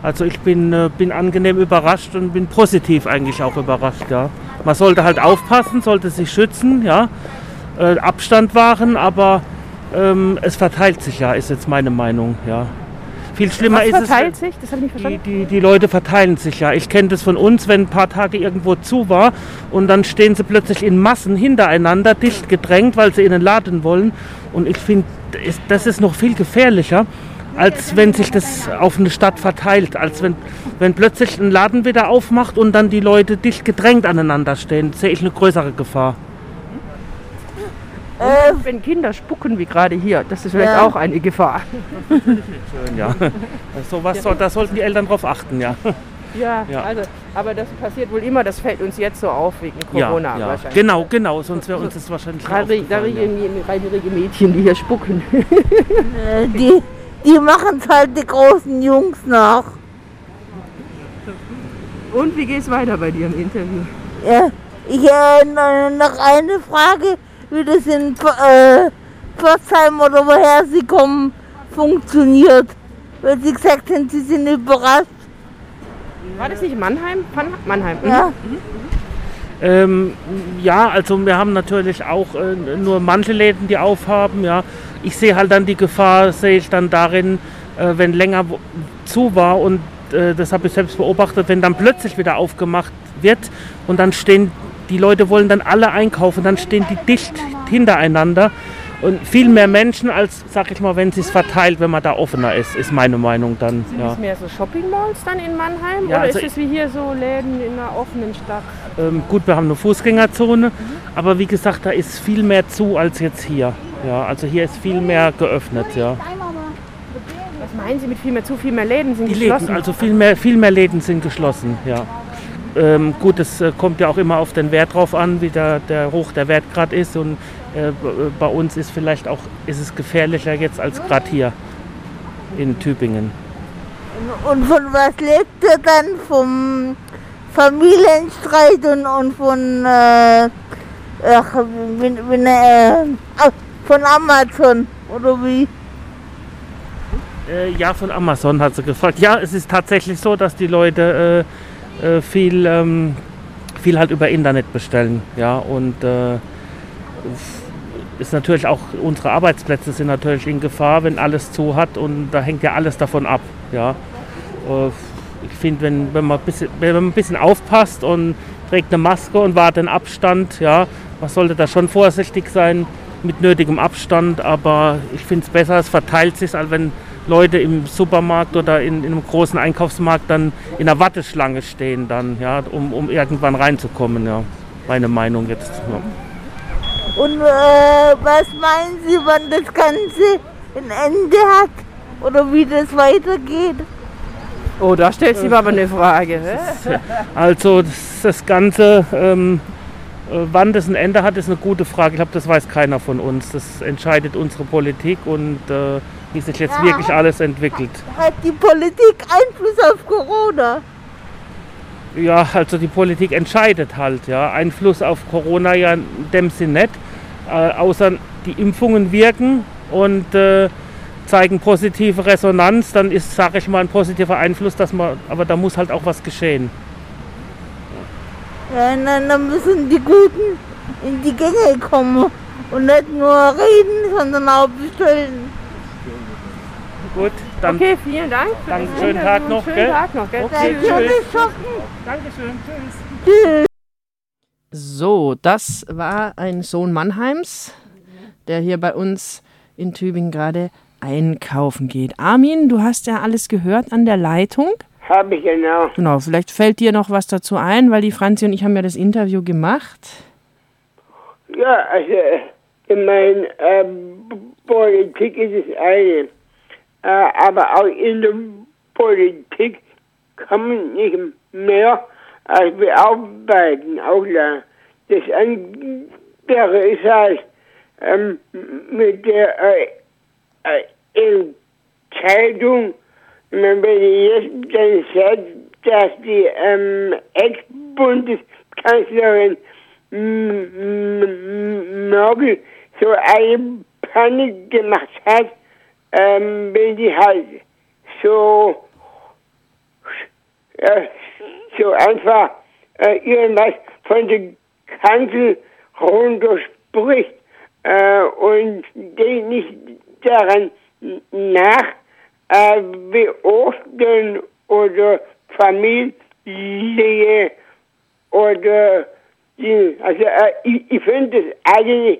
Also ich bin, äh, bin angenehm überrascht und bin positiv eigentlich auch überrascht, ja. Man sollte halt aufpassen, sollte sich schützen, ja. Äh, Abstand wahren, aber ähm, es verteilt sich ja, ist jetzt meine Meinung, ja. Viel schlimmer Was ist es. verteilt sich? Das habe ich nicht verstanden. Die, die Leute verteilen sich ja. Ich kenne das von uns, wenn ein paar Tage irgendwo zu war und dann stehen sie plötzlich in Massen hintereinander, dicht gedrängt, weil sie in den Laden wollen. Und ich finde, das ist noch viel gefährlicher, als wenn sich das auf eine Stadt verteilt. Als wenn, wenn plötzlich ein Laden wieder aufmacht und dann die Leute dicht gedrängt aneinander stehen, sehe ich eine größere Gefahr. Und wenn Kinder spucken, wie gerade hier, das ist vielleicht Ja. auch eine Gefahr. Schön, ja. So was soll, da sollten die Eltern drauf achten, ja. Ja, Ja. also, aber das passiert wohl immer, das fällt uns jetzt so auf wegen Corona ja, ja. wahrscheinlich. Genau, genau, sonst wäre uns das wahrscheinlich nicht Gerade da aufgefallen, ja. reinige Mädchen, die hier spucken. Äh, die die machen es halt die großen Jungs nach. Und wie geht's weiter bei dir im Interview? Ja, ich äh, no- noch eine Frage, wie das in äh, Pforzheim oder woher Sie kommen funktioniert. Weil Sie gesagt haben, Sie sind überrascht. War das nicht Mannheim? Pan- Mannheim. mhm. Ja. Ähm, ja, also wir haben natürlich auch äh, nur manche Läden, die aufhaben. Ja. Ich sehe halt dann die Gefahr, sehe ich dann darin, äh, wenn länger zu war und äh, das habe ich selbst beobachtet, wenn dann plötzlich wieder aufgemacht wird und dann stehen, die Leute wollen dann alle einkaufen, dann stehen die dicht hintereinander und viel mehr Menschen als, sag ich mal, wenn es sich verteilt, wenn man da offener ist, ist meine Meinung dann. Sind Ja. das mehr so Shopping-Malls dann in Mannheim? Ja, oder also ist es wie hier so Läden in einer offenen Stadt? Ähm, gut, wir haben eine Fußgängerzone, aber wie gesagt, da ist viel mehr zu als jetzt hier. Ja, also hier ist viel mehr geöffnet, ja. Was meinen Sie mit viel mehr zu, viel mehr Läden sind Die geschlossen? Läden, also viel mehr, viel mehr Läden sind geschlossen, ja. Ähm, gut, es äh, kommt ja auch immer auf den Wert drauf an, wie der, der hoch der Wert gerade ist. Und äh, äh, bei uns ist vielleicht auch ist es gefährlicher jetzt als gerade hier in Tübingen. Und von was lebt ihr dann? Vom Familienstreit und, und von, äh, ach, wenn, wenn, äh, ah, von Amazon oder wie? Äh, ja, von Amazon hat sie gefragt. Ja, es ist tatsächlich so, dass die Leute äh, viel, ähm, viel halt über Internet bestellen. Ja, und äh, ist natürlich auch, unsere Arbeitsplätze sind natürlich in Gefahr, wenn alles zu hat und da hängt ja alles davon ab. Ja. Äh, ich finde, wenn, wenn, man wenn man ein bisschen aufpasst und trägt eine Maske und wahrt den Abstand, ja, man sollte da schon vorsichtig sein mit nötigem Abstand, aber ich finde es besser, es verteilt sich, als wenn Leute im Supermarkt oder in, in einem großen Einkaufsmarkt dann in einer Warteschlange stehen, dann, ja, um, um irgendwann reinzukommen. Ja. Meine Meinung jetzt. Ja. Und äh, was meinen Sie, wann das Ganze ein Ende hat? Oder wie das weitergeht? Oh, da stellt sich aber eine Frage. Also das, das Ganze, ähm, äh, wann das ein Ende hat, ist eine gute Frage. Ich glaube, das weiß keiner von uns. Das entscheidet unsere Politik und äh, wie sich jetzt wirklich alles entwickelt. Hat die Politik Einfluss auf Corona? Ja, also die Politik entscheidet halt, ja. Einfluss auf Corona ja in dem Sinn nicht, äh, außer die Impfungen wirken und äh, zeigen positive Resonanz, dann ist, sage ich mal, ein positiver Einfluss, dass man, aber da muss halt auch was geschehen. Ja, dann, dann müssen die Guten in die Gänge kommen und nicht nur reden, sondern auch bestellen. Gut, dann Okay, vielen Dank. für Dann das schönen Tag noch, Schönen gell? Tag noch, gell? Okay, Tschüss. tschüss. Dankeschön, tschüss. So, das war ein Sohn Mannheims, der hier bei uns in Tübingen gerade einkaufen geht. Armin, du hast ja alles gehört an der Leitung. Habe ich genau. Genau, vielleicht fällt dir noch was dazu ein, weil die Franzi und ich haben ja das Interview gemacht. Ja, also, ich meine, äh, Politik ist das eine. Äh, aber auch in der Politik kann man nicht mehr als bearbeiten, auch klar. Das andere ist halt ähm, mit der äh, äh, Entscheidung, wenn ich jetzt dann sagt, dass die ähm, Ex-Bundeskanzlerin Merkel so eine Panik gemacht hat, ähm, wenn die halt so, äh, so einfach äh, irgendwas von der Kanzel runterspricht äh, und denkt nicht daran nach, äh, Ostern oder Familie oder die, also äh, ich, ich finde das eigentlich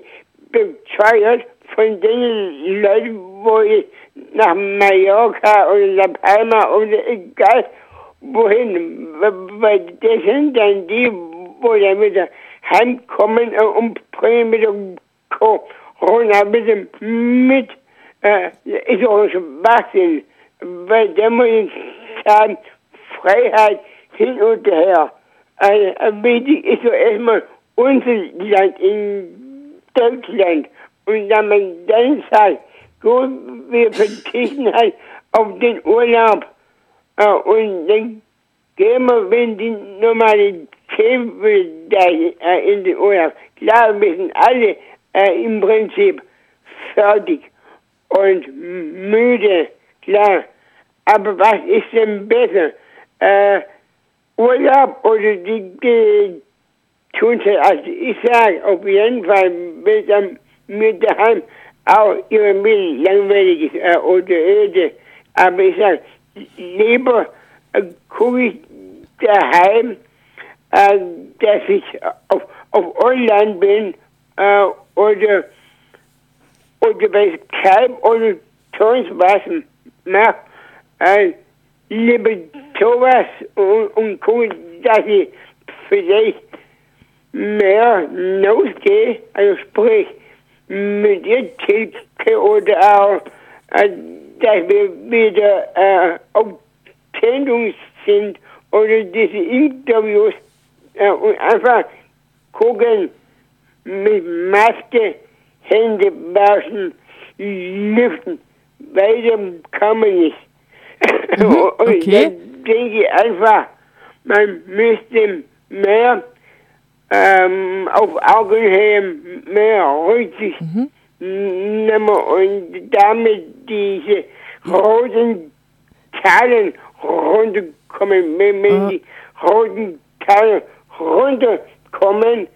bescheuert von den Leuten, wo ich nach Mallorca oder La Palma oder egal wohin, weil das sind dann die, wo dann wieder heimkommen und bringen wieder Corona wieder mit. Äh, ist auch Schwachsinn, weil da muss ich sagen, Freiheit hin und her. Also, wichtig ist so erstmal unser Land in Deutschland. Und wenn man dann sagt, gut, wir verzichten halt auf den Urlaub. Äh, und dann gehen wir, wenn die Normalität wieder äh, in den Urlaub. Klar, wir sind alle äh, im Prinzip fertig und müde, klar. Aber was ist denn besser? Äh, Urlaub oder die, die tun sie, also ich sage auf jeden Fall, wenn mit daheim auch irgendwie langweilig ist äh, oder öde. Aber ich sage, lieber äh, gucke ich daheim, äh, dass ich auf, auf Online bin äh, oder oder bei Skype oder sonst was mache. Äh, lieber sowas und, und gucke, dass ich vielleicht mehr rausgehe, also sprich mit ihr Tilke oder auch, äh, dass wir wieder äh, auf Sendung sind oder diese Interviews äh, und einfach gucken mit Maske, Hände waschen, lüften. Weiter kann man nicht. und okay. dann denke ich einfach, man müsste mehr ähm, auf Augenhöhe mehr Rücksicht nehmen und damit diese roten Zahlen runterkommen. Wenn, wenn die roten Zahlen runterkommen,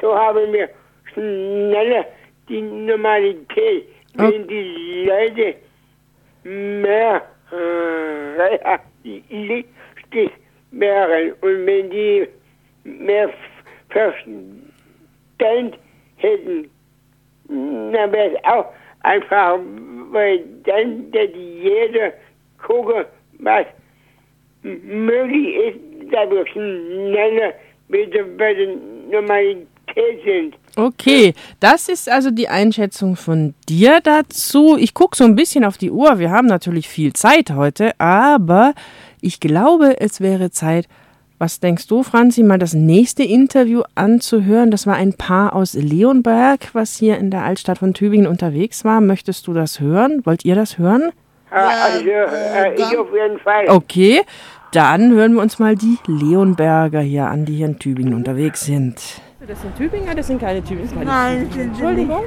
so haben wir schneller die Normalität. Wenn die Leute mehr realistisch wären und wenn die mehr Hätten, dann wäre es auch einfach, weil dann wird jeder gucken, was möglich ist, dass wir schneller bei der Normalität sind. Okay, das ist also die Einschätzung von dir dazu. Ich gucke so ein bisschen auf die Uhr. Wir haben natürlich viel Zeit heute, aber ich glaube, es wäre Zeit, dass Was denkst du, Franzi, mal das nächste Interview anzuhören? Das war ein Paar aus Leonberg, was hier in der Altstadt von Tübingen unterwegs war. Möchtest du das hören? Wollt ihr das hören? Ja, also, äh, ich auf jeden Fall. Okay, dann hören wir uns mal die Leonberger hier an, die hier in Tübingen unterwegs sind. Das sind Tübinger, das sind keine Tübinger. Nein, Entschuldigung.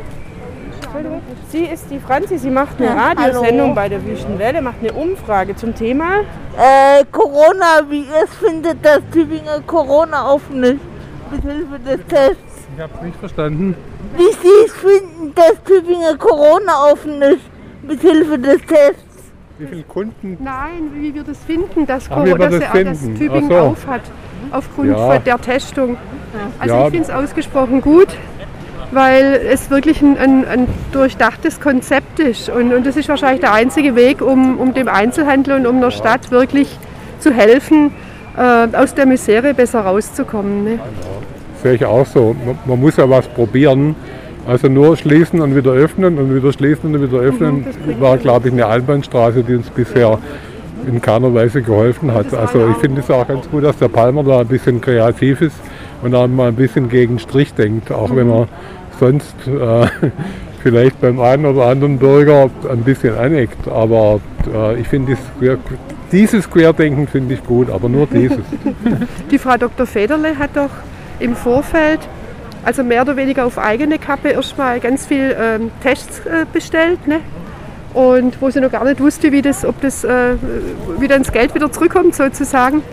Sie ist die Franzi, sie macht eine Radiosendung hallo. bei der Wüstenwelle, macht eine Umfrage zum Thema. Äh, Corona, wie ihr es findet, dass Tübingen Corona offen ist, mit Hilfe des Tests. Ich hab's nicht verstanden. Wie Sie es finden, dass Tübingen Corona offen ist, mit Hilfe des Tests. Wie viele Kunden? Nein, wie wir das finden, dass, Corona, dass, das dass finden. Tübingen so. auf hat, aufgrund Ja. der Testung. Also Ja. ich finde es ausgesprochen gut, weil es wirklich ein, ein, ein durchdachtes Konzept ist. Und, und das ist wahrscheinlich der einzige Weg, um, um dem Einzelhandel und um der Stadt wirklich zu helfen, äh, aus der Misere besser rauszukommen. Ne? Sehe ich auch so. Man, man muss ja was probieren. Also nur schließen und wieder öffnen und wieder schließen und wieder öffnen war, glaube ich, eine Einbahnstraße, die uns bisher in keiner Weise geholfen hat. Also ich finde es auch ganz gut, dass der Palmer da ein bisschen kreativ ist und auch mal ein bisschen gegen Strich denkt, auch wenn er sonst äh, vielleicht beim einen oder anderen Bürger ein bisschen aneckt. Aber äh, ich finde dieses Querdenken finde ich gut, aber nur dieses. Die Frau Dr. Federle hat doch im Vorfeld, also mehr oder weniger auf eigene Kappe, erstmal ganz viel ähm, Tests äh, bestellt. Ne? Und wo sie noch gar nicht wusste, wie das, ob das äh, wie dann das Geld wieder zurückkommt sozusagen.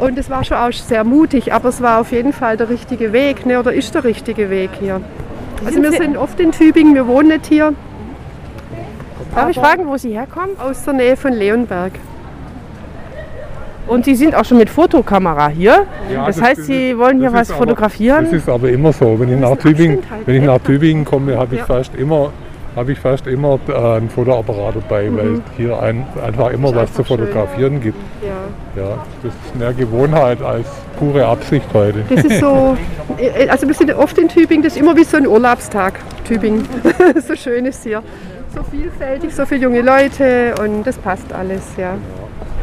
Und das war schon auch sehr mutig, aber es war auf jeden Fall der richtige Weg, ne? oder ist der richtige Weg hier. Also Sind wir sind oft in Tübingen, wir wohnen nicht hier. Darf ich fragen, wo Sie herkommen? Aus der Nähe von Leonberg. Und Sie sind auch schon mit Fotokamera hier. Ja, das, das- heißt, Sie wollen hier was aber- fotografieren? Das ist aber immer so. Wenn ich nach Tübingen, wenn ich nach Tübingen komme, habe ich Ja. fast immer habe ich fast immer äh, einen Fotoapparat dabei, weil es hier ein, einfach immer was zu fotografieren gibt. Ja. Ja, das ist mehr Gewohnheit als pure Absicht heute. Das ist so, äh, also wir sind oft in Tübingen, das ist immer wie so ein Urlaubstag, Tübingen. so schön ist hier. So vielfältig, so viele junge Leute und das passt alles, ja.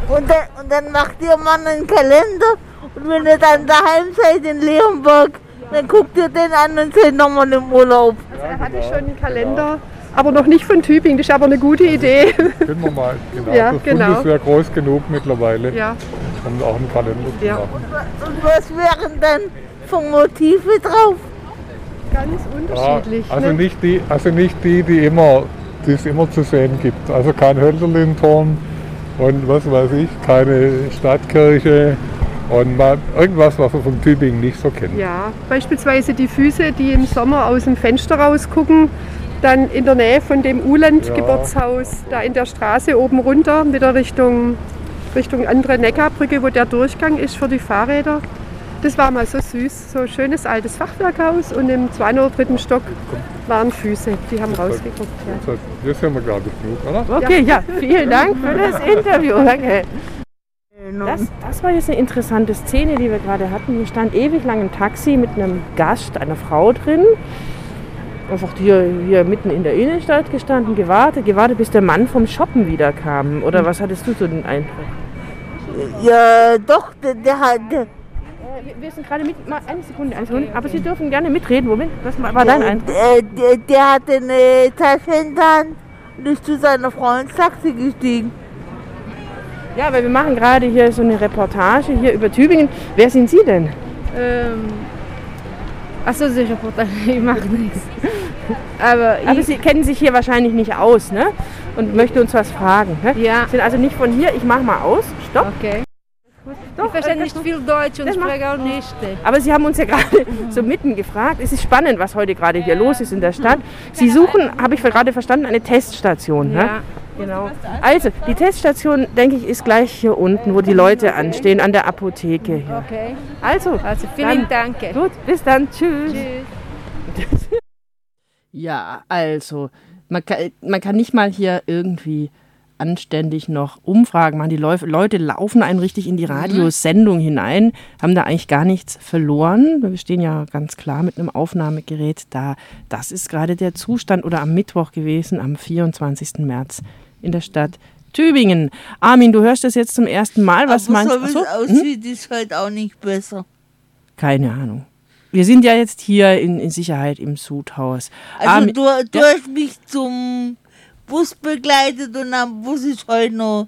Und dann, und dann macht ihr mal einen Kalender und wenn ihr dann daheim seid in Leonberg, dann guckt ihr den an und seid nochmal im Urlaub. Er hatte schon einen Kalender, aber noch nicht von Tübingen, das ist aber eine gute Idee. Können wir mal, genau. Ja, das genau. Bund ist ja groß genug mittlerweile, Ja. um auch einen Kalender zu Ja. machen. Und was wären dann von Motive drauf? Ganz Ja, unterschiedlich. also, ne? nicht die, also nicht die, die immer, die es immer zu sehen gibt. Also kein Hölderlin-Turm und was weiß ich, keine Stadtkirche und mal irgendwas, was wir von Tübingen nicht so kennen. Ja, beispielsweise die Füße, die im Sommer aus dem Fenster rausgucken, dann in der Nähe von dem Uland-Geburtshaus, da in der Straße oben runter, wieder Richtung, Richtung andere Neckarbrücke, wo der Durchgang ist für die Fahrräder. Das war mal so süß, so ein schönes altes Fachwerkhaus und im zweiten oder dritten Stock waren Füße, die haben rausgeguckt. Ja. Das, sind wir, glaube ich, genug, oder? Okay, ja, vielen Dank für das Interview. Danke. Das, das war jetzt eine interessante Szene, die wir gerade hatten. Hier stand ewig lang ein Taxi mit einem Gast, einer Frau drin. Einfach hier, hier mitten in der Innenstadt gestanden, gewartet, gewartet, bis der Mann vom Shoppen wiederkam. Oder was hattest du so den Eindruck? Ja, doch, der, der hat. Wir sind gerade mit. Mal eine Sekunde, eine Sekunde. Aber Sie dürfen gerne mitreden. Moment, was war dein Eindruck? Der, der, der in der Hand und ist zu seiner Frau ins Taxi gestiegen. Ja, weil wir machen gerade hier so eine Reportage hier über Tübingen. Wer sind Sie denn? Ähm, achso, die Reportage, ich mache nichts. Aber, Aber Sie kennen sich hier wahrscheinlich nicht aus, ne? Und möchten uns was fragen. Ne? Ja. Sind also nicht von hier. Ich mache mal aus. Stopp. Okay. ich verstehe nicht viel Deutsch und spreche auch nicht. Aber Sie haben uns ja gerade so mitten gefragt. Es ist spannend, was heute gerade hier los ist in der Stadt. Sie suchen, habe ich gerade verstanden, eine Teststation. Ne? Genau. Also, die Teststation, denke ich, ist gleich hier unten, wo die Leute anstehen, an der Apotheke. Hier. Okay. Also, Also vielen dann- Dank. Gut, bis dann. Tschüss. Tschüss. Ja, also, man kann, man kann nicht mal hier irgendwie anständig noch Umfragen machen. Die Leu Leute laufen einen richtig in die Radiosendung hinein, haben da eigentlich gar nichts verloren. Wir stehen ja ganz klar mit einem Aufnahmegerät da. Das ist gerade der Zustand oder am Mittwoch gewesen, am 24. März in der Stadt Tübingen. Armin, du hörst das jetzt zum ersten Mal. Was Aber meinst so wie es hm? aussieht, ist halt auch nicht besser. Keine Ahnung. Wir sind ja jetzt hier in, in Sicherheit im Sudhaus. Also Armin- du, du hast mich zum Bus begleitet und am Bus ist heute noch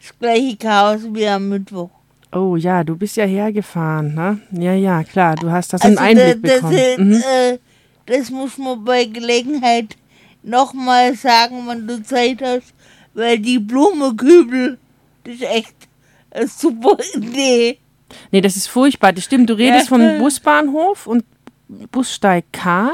das gleiche Chaos wie am Mittwoch. Oh ja, du bist ja hergefahren, ne? Ja, ja, klar, du hast das Also einen Einblick das, bekommen. Das, Mhm. äh, das muss man bei Gelegenheit nochmal sagen, wenn du Zeit hast, weil die Blumenkübel, das ist echt eine super Idee. Nee, das ist furchtbar. Das stimmt, du redest Ja. vom Busbahnhof und Bussteig K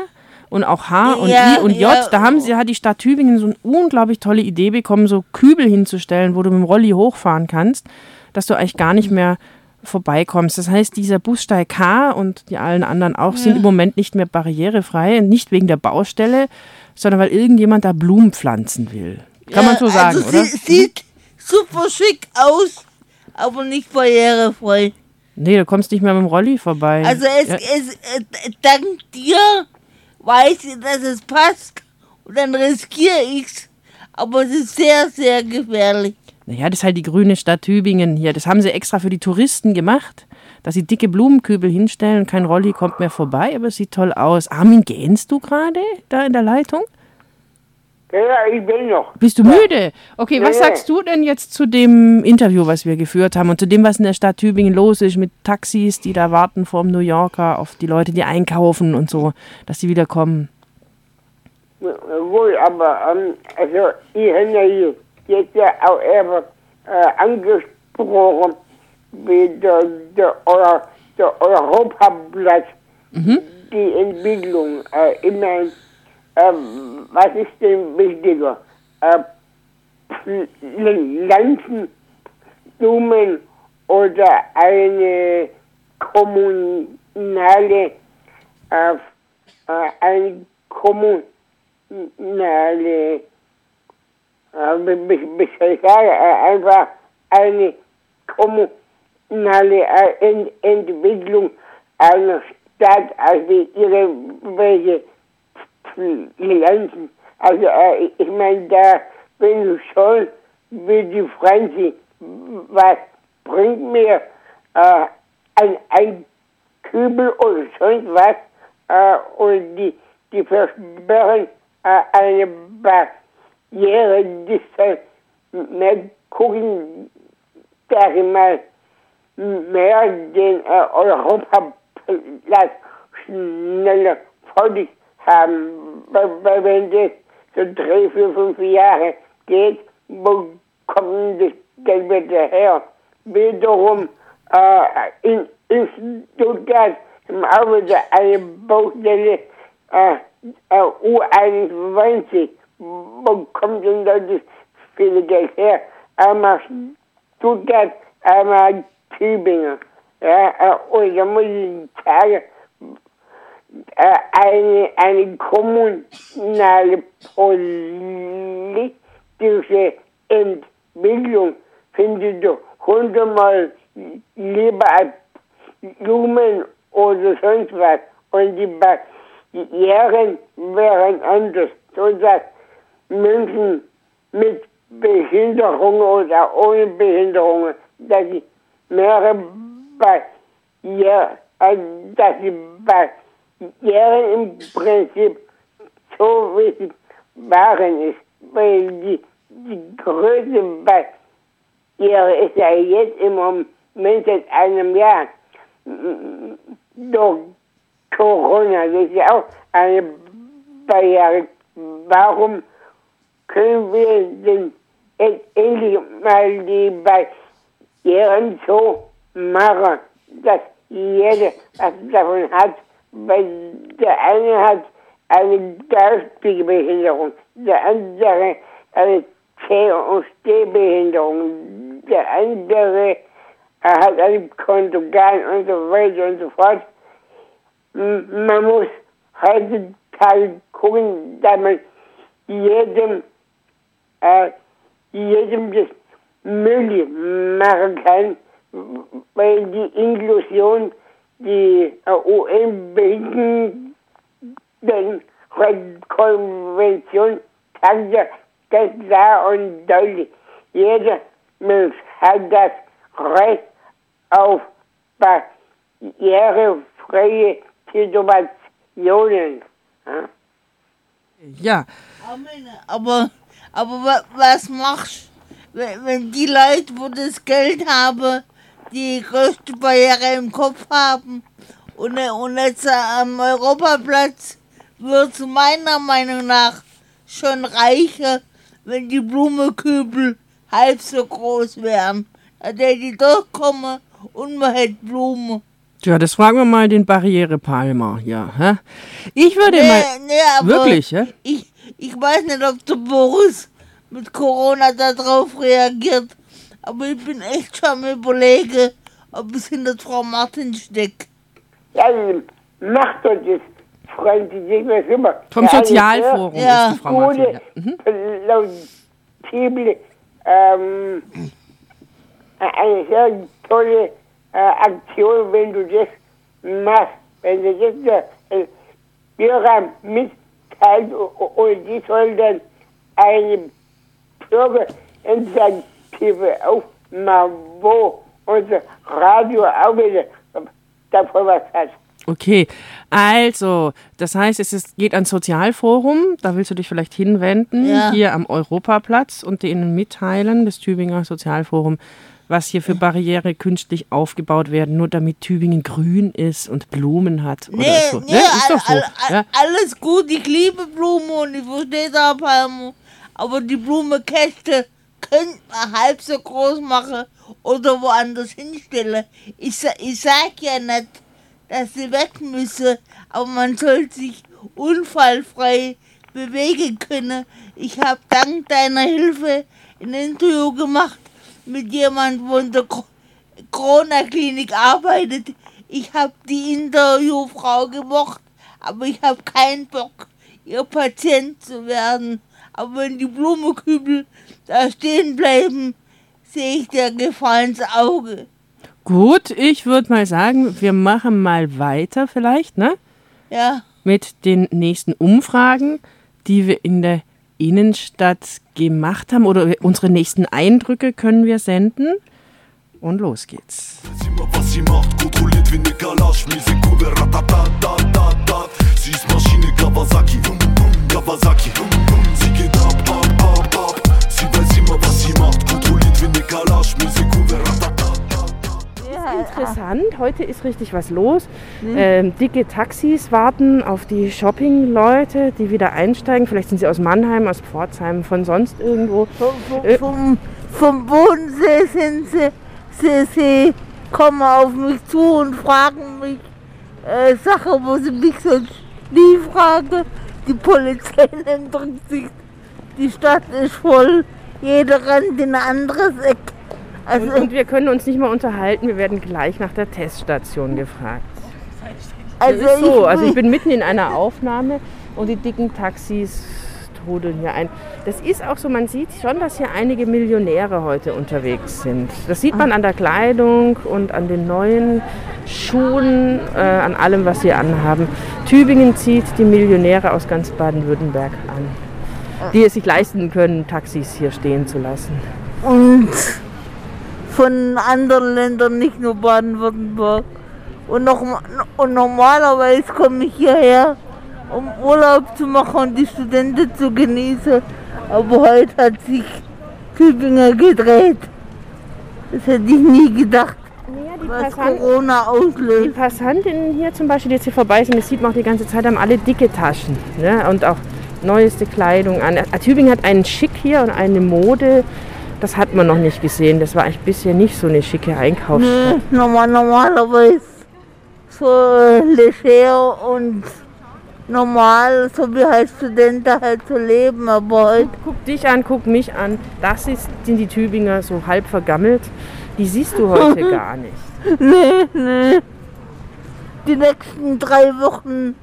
und auch H und Ja, I und J. ja. Da haben sie, hat die Stadt Tübingen so eine unglaublich tolle Idee bekommen, so Kübel hinzustellen, wo du mit dem Rolli hochfahren kannst, dass du eigentlich gar nicht mehr vorbeikommst. Das heißt, dieser Bussteig K und die allen anderen auch sind im Moment nicht mehr barrierefrei, nicht wegen der Baustelle, sondern weil irgendjemand da Blumen pflanzen will. Kann man so sagen, also oder? Sie, sieht super schick aus, aber nicht barrierefrei. Nee, du kommst nicht mehr mit dem Rolli vorbei. Also es, ja. es äh, dank dir weiß ich, dass es passt und dann riskiere ich's. Aber es ist sehr, sehr gefährlich. Naja, das ist halt die grüne Stadt Tübingen hier. Das haben sie extra für die Touristen gemacht, dass sie dicke Blumenkübel hinstellen. Kein Rolli kommt mehr vorbei, aber es sieht toll aus. Armin, gähnst du gerade da in der Leitung? Ja, ich bin noch. Bist du müde? Okay, was Ja, ja. sagst du denn jetzt zu dem Interview, was wir geführt haben und zu dem, was in der Stadt Tübingen los ist mit Taxis, die da warten vor dem New Yorker auf die Leute, die einkaufen und so, dass sie wieder kommen? Gut, aber ähm, also ich habe ja hier jetzt ja auch einfach äh, angesprochen, wie der, der, Euro, der Europaplatz, die Entwicklung. Äh, meine, ähm, was ist denn wichtiger? Pflanzen, Blumen oder eine kommunale, äh, äh, eine kommunale, äh, wie, soll ich sagen, äh, einfach eine kommunale Ent Entwicklung einer Stadt, also irgendwelche Pflanzen. Also äh, ich meine, da bin ich schon wie die Franzi, was bringt mir äh, ein, ein Kübel oder sonst was äh, und die, die versperren äh, eine Barriere, die mehr gucken, dass ich mal mehr den äh, Europaplatz schneller fertig haben. Weil wenn das so drei, vier, fünf Jahre geht, wo kommt das Geld wieder her? Wiederum äh, in, in Stuttgart im wieder eine Baustelle äh, äh, U21. Wo kommt denn da das viele Geld her? Einmal Stuttgart, einmal Tübingen. Ja, und da muss ich eine, eine kommunale politische Entwicklung finde ich hundertmal lieber als Blumen oder sonst was. Und die Barrieren wären anders, sodass Menschen mit Behinderung oder ohne Behinderung, dass sie mehrere Barrieren, dass die Barrieren im Prinzip so wie sie waren ist, weil die, die größte Barriere ist ja jetzt im Moment seit einem Jahr durch Corona, das ist ja auch eine Barriere. Warum können wir denn jetzt endlich mal die Barrieren so machen, dass jeder was davon hat, weil der eine hat eine geistige Behinderung, der andere eine Zäh- und Stehbehinderung, der andere er hat ein Konjugal und so weiter und so fort. Man muss heutzutage gucken, dass man jedem, äh, jedem das möglich machen kann, weil die Inklusion, die äh, UN-Behindertenkonvention sagt ja ganz klar und deutlich, jeder Mensch hat das Recht auf barrierefreie Situationen. Ja? Ja. Aber, aber wa- was machst du, wenn, wenn die Leute, wo das Geld haben, die größte Barriere im Kopf haben und, und jetzt am Europaplatz wird es meiner Meinung nach schon reicher, wenn die Blumenkübel halb so groß wären. Da die durchkommen und man hätte Blumen. Tja, das fragen wir mal den Barrierepalmer hier. Hä? Ich würde Nee, mal. nee, Wirklich, ja? Ich, ich weiß nicht, ob der Boris mit Corona darauf reagiert, aber ich bin echt schon am überlegen, ob es hinter Frau Martin steckt. Ja, macht doch das, Freund, die sehen wir immer. Vom Sozialforum ja, ist die Frau Martin, gute, plausible, ähm, eine sehr tolle äh, Aktion, wenn du das machst. Wenn du das äh, Bürger mitteilt und die sollen dann eine Bürgerinitiative aufmachen, wo unser Radio auch wieder davon was hat. Okay, also, das heißt, es ist, geht ans Sozialforum, da willst du dich vielleicht hinwenden, Ja. hier am Europaplatz und denen mitteilen, das Tübinger Sozialforum, was hier für Barriere künstlich aufgebaut werden, nur damit Tübingen grün ist und Blumen hat oder Nee, so. nee, ne? Ist all, doch so. all, all, ja? alles gut, ich liebe Blumen und ich verstehe da Palmen, aber die Blumenkäste man halb so groß machen oder woanders hinstellen. Ich, ich sag ja nicht, dass sie weg müssen, aber man soll sich unfallfrei bewegen können. Ich habe dank deiner Hilfe ein Interview gemacht mit jemandem, wo in der Corona-Klinik arbeitet. Ich habe die Interviewfrau gemocht, aber ich habe keinen Bock, ihr Patient zu werden. Aber wenn die Blumenkübel da stehen bleiben, sehe ich dir Gefahr ins Auge. Gut, ich würde mal sagen, wir machen mal weiter vielleicht, ne? Ja. Mit den nächsten Umfragen, die wir in der Innenstadt gemacht haben oder unsere nächsten Eindrücke können wir senden. Und los geht's. was sie macht, kontrolliert wie Kalasch, Musik ratatatatata. Sie ist Maschine Kawasaki, bum, bum, Kawasaki. Sie geht ab, ab, ab, ab. Sie weiß immer, was sie macht, kontrolliert wie ne Kalasch, Musik über Interessant, heute ist richtig was los. Mhm. Ähm, dicke Taxis warten auf die Shopping-Leute, die wieder einsteigen. Vielleicht sind sie aus Mannheim, aus Pforzheim, von sonst irgendwo. Äh, Vom, vom Bodensee sind sie, sie, sie kommen auf mich zu und fragen mich äh, Sachen, wo sie mich sonst nie fragen. Die Polizei drückt sich, die Stadt ist voll, jeder rennt in ein anderes Eck. Also, und, und wir können uns nicht mal unterhalten, wir werden gleich nach der Teststation gefragt. Also so, ich also ich bin mitten in einer Aufnahme und die dicken Taxis trudeln hier ein. Das ist auch so, man sieht schon, dass hier einige Millionäre heute unterwegs sind. Das sieht man an der Kleidung und an den neuen Schuhen, äh, an allem, was sie anhaben. Tübingen zieht die Millionäre aus ganz Baden-Württemberg an, die es sich leisten können, Taxis hier stehen zu lassen. und von anderen Ländern, nicht nur Baden-Württemberg. Und, noch, und normalerweise komme ich hierher, um Urlaub zu machen und die Studenten zu genießen. Aber heute hat sich Tübingen gedreht. Das hätte ich nie gedacht. was Passanten- Corona auslöst. Die Passantinnen hier zum Beispiel, die jetzt hier vorbei sind, das sieht man auch die ganze Zeit, haben alle dicke Taschen ne? und auch neueste Kleidung an. Äh, Tübingen hat einen Schick hier und eine Mode. Das hat man noch nicht gesehen. Das war eigentlich bisher nicht so eine schicke Einkaufsstadt. Nee, normal, normalerweise so leger und normal, so wie halt Studenten halt so leben, aber heute Guck dich an, guck mich an. Das ist, sind die Tübinger so halb vergammelt. Die siehst du heute gar nicht. Nee, nee. Die nächsten drei Wochen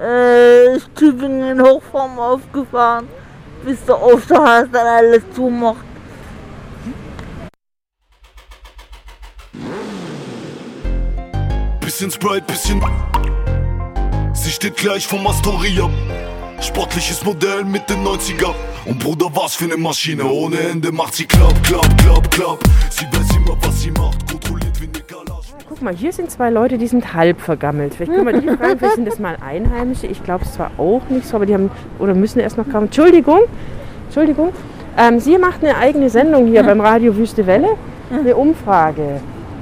äh, ist Tübingen in Hochform aufgefahren, bis der Osterhase dann alles zumacht. Bisschen Sprite, bisschen. Sie steht gleich vom Astoria. Sportliches Modell mit den 90er. Und Bruder, was für eine Maschine, ohne Ende macht sie klapp, klapp, klapp, klapp. Sie weiß immer, was sie macht, kontrolliert wie eine Kalasch. Guck mal, hier sind zwei Leute, die sind halb vergammelt. Vielleicht können wir die fragen, vielleicht sind das mal Einheimische. Ich glaube es zwar auch nicht so, aber die haben oder müssen erst noch kommen. Entschuldigung, Entschuldigung. Ähm, Sie macht eine eigene Sendung hier beim Radio Wüste Welle, eine Umfrage.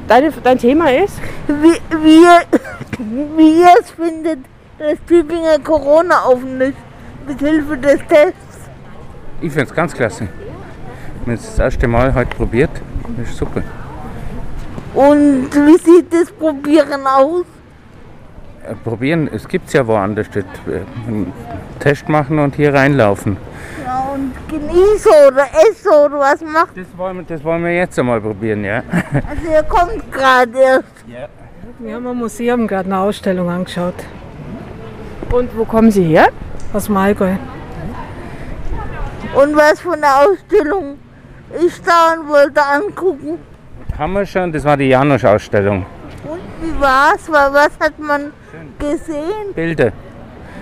Deine, dein Thema ist? Wie, wie, wie ihr es findet, dass Tübinger Corona offen ist, mit Hilfe des Tests. Ich finde es ganz klasse. Ich habe es das erste Mal heute probiert. Das ist super. Und wie sieht das Probieren aus? Äh, Probieren, es gibt es ja woanders. Das, äh, einen Test machen und hier reinlaufen. Ja, und genieße oder esse oder was macht? Das wollen, wir, das wollen wir jetzt einmal probieren, ja. Also ihr kommt gerade erst. Wir haben im Museum gerade eine Ausstellung angeschaut. Und wo kommen Sie her? Aus dem Allgäu. Und was von der Ausstellung ich da und wollte angucken. Haben wir schon, das war die Janusz-Ausstellung. Und wie war's? Wa- Was hat man gesehen? Bilder.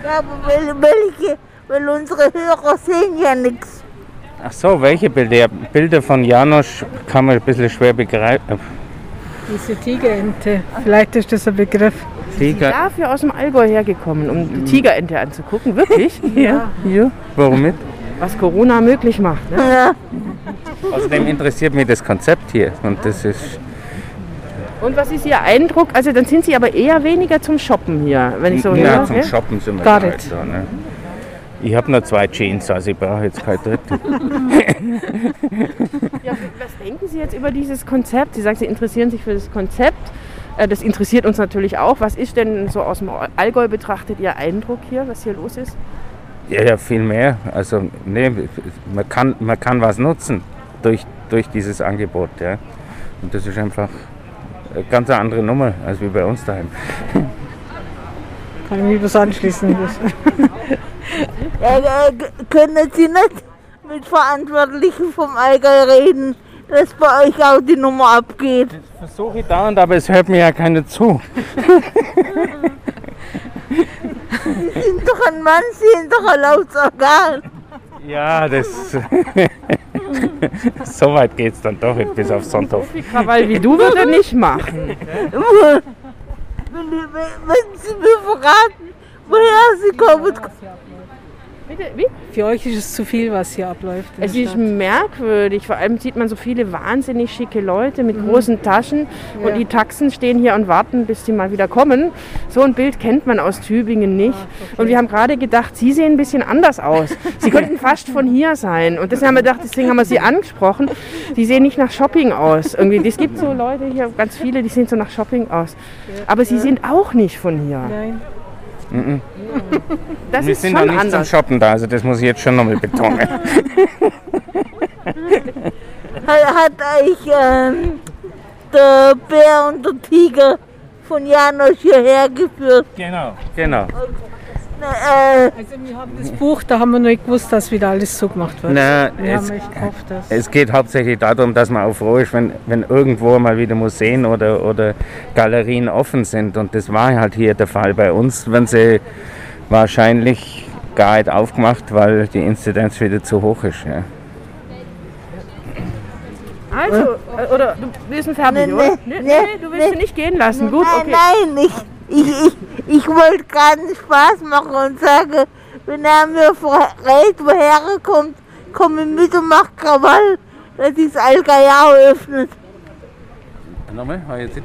Ja, aber wel- welche? Weil unsere Hörer sehen ja nichts. Ach so, welche Bilder? Ja, Bilder von Janusz kann man ein bisschen schwer begreifen. Diese Tigerente. Vielleicht ist das ein Begriff. Tiger. Dafür aus dem Allgäu hergekommen, um die Tigerente anzugucken. Wirklich? Ja. Ja, warum nicht? Was Corona möglich macht. Ne? Ja. Außerdem interessiert mich das Konzept hier. Und das ist. Und was ist Ihr Eindruck? Also dann sind Sie aber eher weniger zum Shoppen hier, wenn ich so ja, höre. zum ja? Shoppen sind wir Gar nicht. da, ne? Ich habe nur zwei Jeans, also ich brauche jetzt keine dritte. Ja, was denken Sie jetzt über dieses Konzept? Sie sagen, Sie interessieren sich für das Konzept. Äh, Das interessiert uns natürlich auch. Was ist denn so aus dem Allgäu betrachtet Ihr Eindruck hier, was hier los ist? Ja, ja, viel mehr. Also, nee, man kann, man kann was nutzen durch, durch dieses Angebot. Ja. Und das ist einfach eine ganz andere Nummer als wie bei uns daheim. Kann ich mich was anschließen. Ja, äh, k- können Sie nicht mit Verantwortlichen vom Allgäu reden, dass bei euch auch die Nummer abgeht? Versuche ich dauernd, aber es hört mir ja keiner zu. Sie sind doch ein Mann, Sie sind doch ein lautes Organ. Ja, das. so weit geht es dann doch nicht bis auf Sonntag. Krawall wie du wird er nicht machen. Wenn, wenn, wenn Sie mir verraten, woher Sie kommen. Bitte, wie? Für euch ist es zu viel, was hier abläuft. Es ist Stadt. merkwürdig. Vor allem sieht man so viele wahnsinnig schicke Leute mit großen Taschen und Ja. die Taxen stehen hier und warten, bis sie mal wieder kommen. So ein Bild kennt man aus Tübingen nicht. Und wir haben gerade gedacht, Sie sehen ein bisschen anders aus. Sie könnten fast von hier sein. Und deswegen haben wir gedacht, deswegen haben wir Sie angesprochen. Die sehen nicht nach Shopping aus. Irgendwie. Es gibt so Leute hier, ganz viele, die sehen so nach Shopping aus. Aber Sie sind auch nicht von hier. Nein. Mhm. Das Wir ist sind schon auch nicht zum anders. Shoppen da, also das muss ich jetzt schon nochmal betonen. Hat, hat euch ähm, der Bär und der Tiger von Janusz hierher geführt? Genau. Genau. Äh, Also wir haben das Buch, da haben wir nicht gewusst, dass wieder alles zugemacht wird. Na, wir es, gehofft, es geht hauptsächlich darum, dass man auch froh ist, wenn, wenn irgendwo mal wieder Museen oder, oder Galerien offen sind. Und das war halt hier der Fall bei uns, wenn sie wahrscheinlich gar nicht aufgemacht, weil die Inzidenz wieder zu hoch ist. Ja. Also, äh, oder du bist ein fertig, Nee, oder? nee, Nee, nee, nee, du willst nee. sie nicht gehen lassen. Gut, nein, okay. nein, ich, ich, ich, ich wollte gerade einen Spaß machen und sage, wenn er mir verrät, woher er kommt, komme mit und mach Krawall, dass das Allgäu öffnet. Nochmal?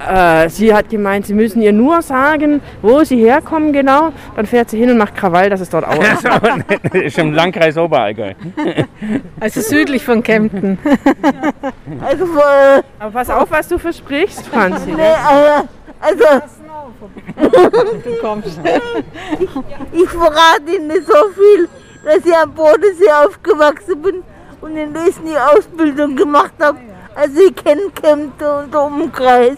Äh, sie hat gemeint, sie müssen ihr nur sagen, wo sie herkommen genau. Dann fährt sie hin und macht Krawall, dass es dort auch ist. das ist im Landkreis Oberallgäu. Also südlich von Kempten. Also, äh, Aber pass auf, was du versprichst, Franzi. nee, äh, also, Du kommst. ich, ich verrate Ihnen nicht so viel, dass ich am Bodensee aufgewachsen bin und in Dresden die Ausbildung gemacht habe. Also ich kenne Kempten und Umkreis.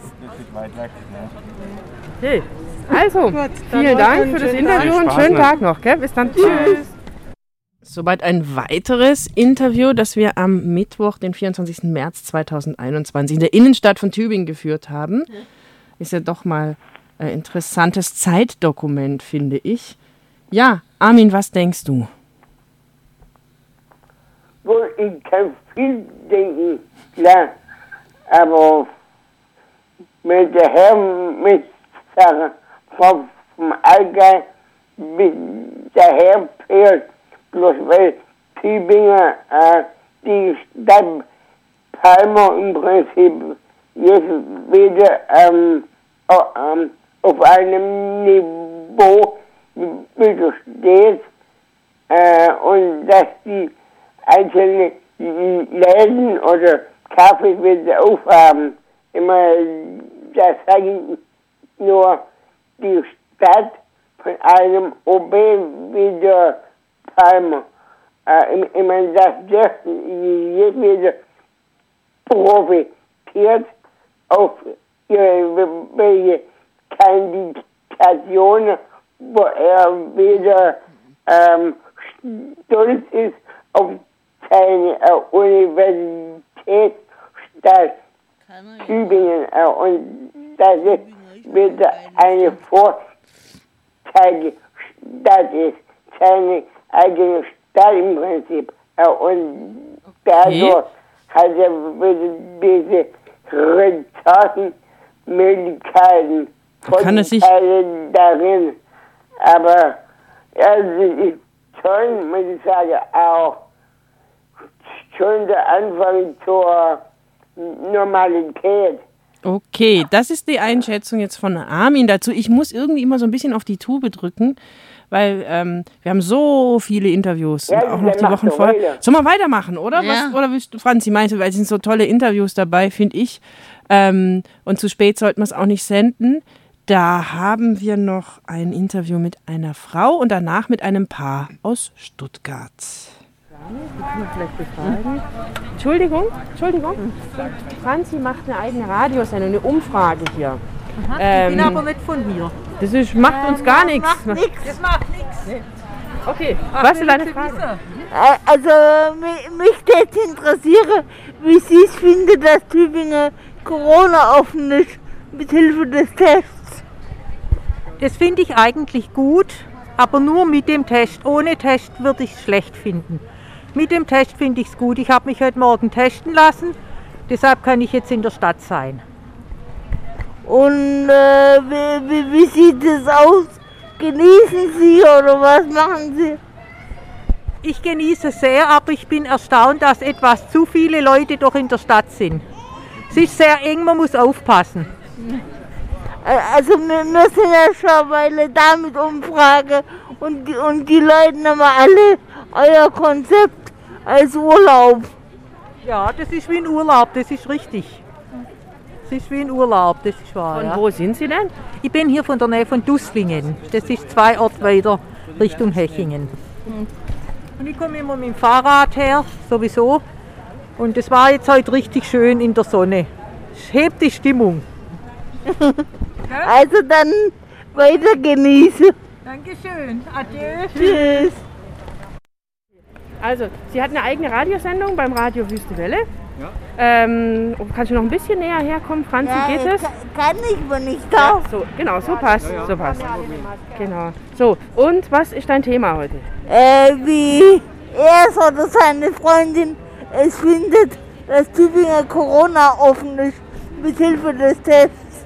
Okay. Also, dann vielen Dank für das Interview und schönen. Tag noch. Gell? Bis dann. Tschüss. Soweit ein weiteres Interview, das wir am Mittwoch, den 24. März 2021 in der Innenstadt von Tübingen geführt haben. Ist ja doch mal ein interessantes Zeitdokument, finde ich. Ja, Armin, was denkst du? ich kann viel denken, klar. Aber wenn der Herr mit Sachen vom, Allgäu bis daher fährt, bloß weil Tübinger äh, die Stadt Palmer im Prinzip jetzt wieder ähm, au- ähm, auf einem Niveau wieder steht äh, und dass die einzelnen Läden oder Kaffee wieder aufhaben. Immer, das sage ich nur die Stadt von einem OB wieder Palmer. Äh, dass das jetzt wieder profitiert auf irgendwelche Kandidaturen, wo er wieder ähm, stolz ist auf seine äh, Universitätsstadt Tübingen äh, und dass es wieder eine Vorzeigesstadt ist, seine eigene Stadt im Prinzip. Äh, und dadurch hat er wieder diese er sich- Vorteile darin. Aber es ist toll, muss ich sagen, auch schon der Anfang zur Normalität. Okay, das ist die Einschätzung jetzt von Armin dazu. Ich muss irgendwie immer so ein bisschen auf die Tube drücken, weil ähm, wir haben so viele Interviews Ja, und auch noch die Wochen vorher. Sollen wir weitermachen, oder? Ja. Was, oder willst du, Franzi, meinst du, weil es sind so tolle Interviews dabei, finde ich. Ähm, und zu spät sollten wir es auch nicht senden. Da haben wir noch ein Interview mit einer Frau und danach mit einem Paar aus Stuttgart. Die kann man vielleicht befragen. Entschuldigung, Entschuldigung. Franzi macht eine eigene Radiosendung, eine Umfrage hier. ich bin aber nicht von hier. Das ist, macht uns gar nichts. Das macht nichts. Okay, Ach, was ist deine Frage? wissen? Also mi- mich jetzt interessiere, wie Sie es finden, dass Tübingen Corona offen ist, mit Hilfe des Tests. Das finde ich eigentlich gut, aber nur mit dem Test. Ohne Test würde ich es schlecht finden. Mit dem Test finde ich es gut. Ich habe mich heute Morgen testen lassen, deshalb kann ich jetzt in der Stadt sein. Und äh, wie, wie, sieht es aus? Genießen Sie oder was machen Sie? Ich genieße es sehr, aber ich bin erstaunt, dass etwas zu viele Leute doch in der Stadt sind. Es ist sehr eng, man muss aufpassen. Also wir, sind ja schon eine Weile da mit Umfrage und die, und die Leute haben alle euer Konzept als Urlaub. Ja, das ist wie ein Urlaub, das ist richtig. Es ist wie ein Urlaub, das ist wahr. Von ja. wo sind Sie denn? Ich bin hier von der Nähe von Dusslingen. Das ist zwei Orte weiter Richtung Hechingen. Und ich komme immer mit dem Fahrrad her, sowieso. Und es war jetzt heute richtig schön in der Sonne. Es hebt die Stimmung. Also dann weiter genießen. Dankeschön. Adieu. Tschüss. Also, sie hat eine eigene Radiosendung beim Radio Wüste Welle. Ähm, kannst du noch ein bisschen näher herkommen, Franzi? Ja, geht es? Kann, kann ich, wenn ich Ja, darf. so, genau, so passt. So passt. Genau. So, und was ist dein Thema heute? Äh, wie er oder seine Freundin es findet, dass Tübingen Corona offen ist, mit Hilfe des Tests.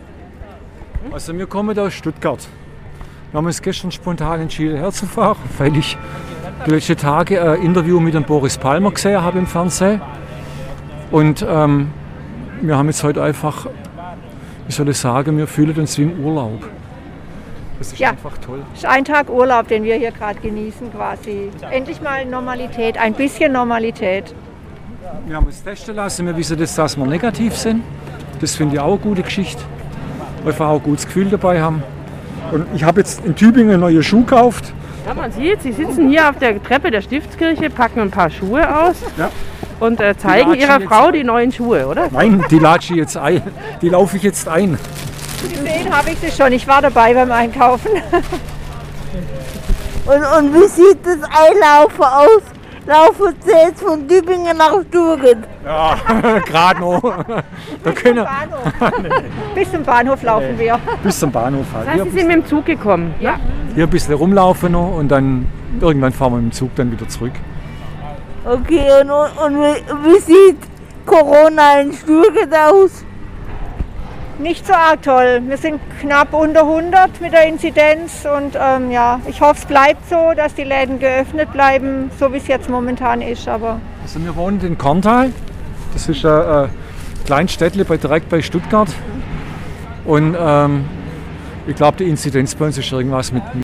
Also wir kommen aus Stuttgart. Wir haben uns gestern spontan entschieden herzufahren, weil ich die letzten Tage ein Interview mit dem Boris Palmer gesehen habe im Fernsehen. Und ähm, wir haben jetzt heute einfach, wie soll ich sagen, wir fühlen uns wie im Urlaub. Das ist Ja. einfach toll. Ist ein Tag Urlaub, den wir hier gerade genießen quasi. Endlich mal Normalität, ein bisschen Normalität. Wir haben uns testen lassen, wir wissen, dass, dass wir negativ sind. Das finde ich auch eine gute Geschichte. Einfach auch ein gutes Gefühl dabei haben. Und ich habe jetzt in Tübingen neue Schuhe gekauft. Ja, man sieht, sie sitzen hier auf der Treppe der Stiftskirche, packen ein paar Schuhe aus Ja. und äh, zeigen ihrer Frau ein. die neuen Schuhe, oder? Nein, die latsche ich jetzt ein. Die laufe ich jetzt ein. Gesehen habe ich sie schon, ich war dabei beim Einkaufen. Und, und wie sieht das Einlaufen aus? Laufen Sie jetzt von Tübingen nach Stuttgart? Ja, gerade noch. Da können Bis zum Bahnhof laufen wir. bis zum Bahnhof Das halt. heißt, Hier, sie sind mit dem Zug gekommen. Ja. hier ein bisschen rumlaufen noch und dann irgendwann fahren wir mit dem Zug dann wieder zurück. Okay, und, und, und wie, wie sieht Corona in Stuttgart aus? Nicht so arg toll. Wir sind knapp unter 100 mit der Inzidenz und ähm, ja, ich hoffe, es bleibt so, dass die Läden geöffnet bleiben, so wie es jetzt momentan ist. Aber Also wir wohnen in Korntal. Das ist ein äh, Kleinstädtle bei, direkt bei Stuttgart. Und ähm, ich glaube, die Inzidenz bei uns ist irgendwas mit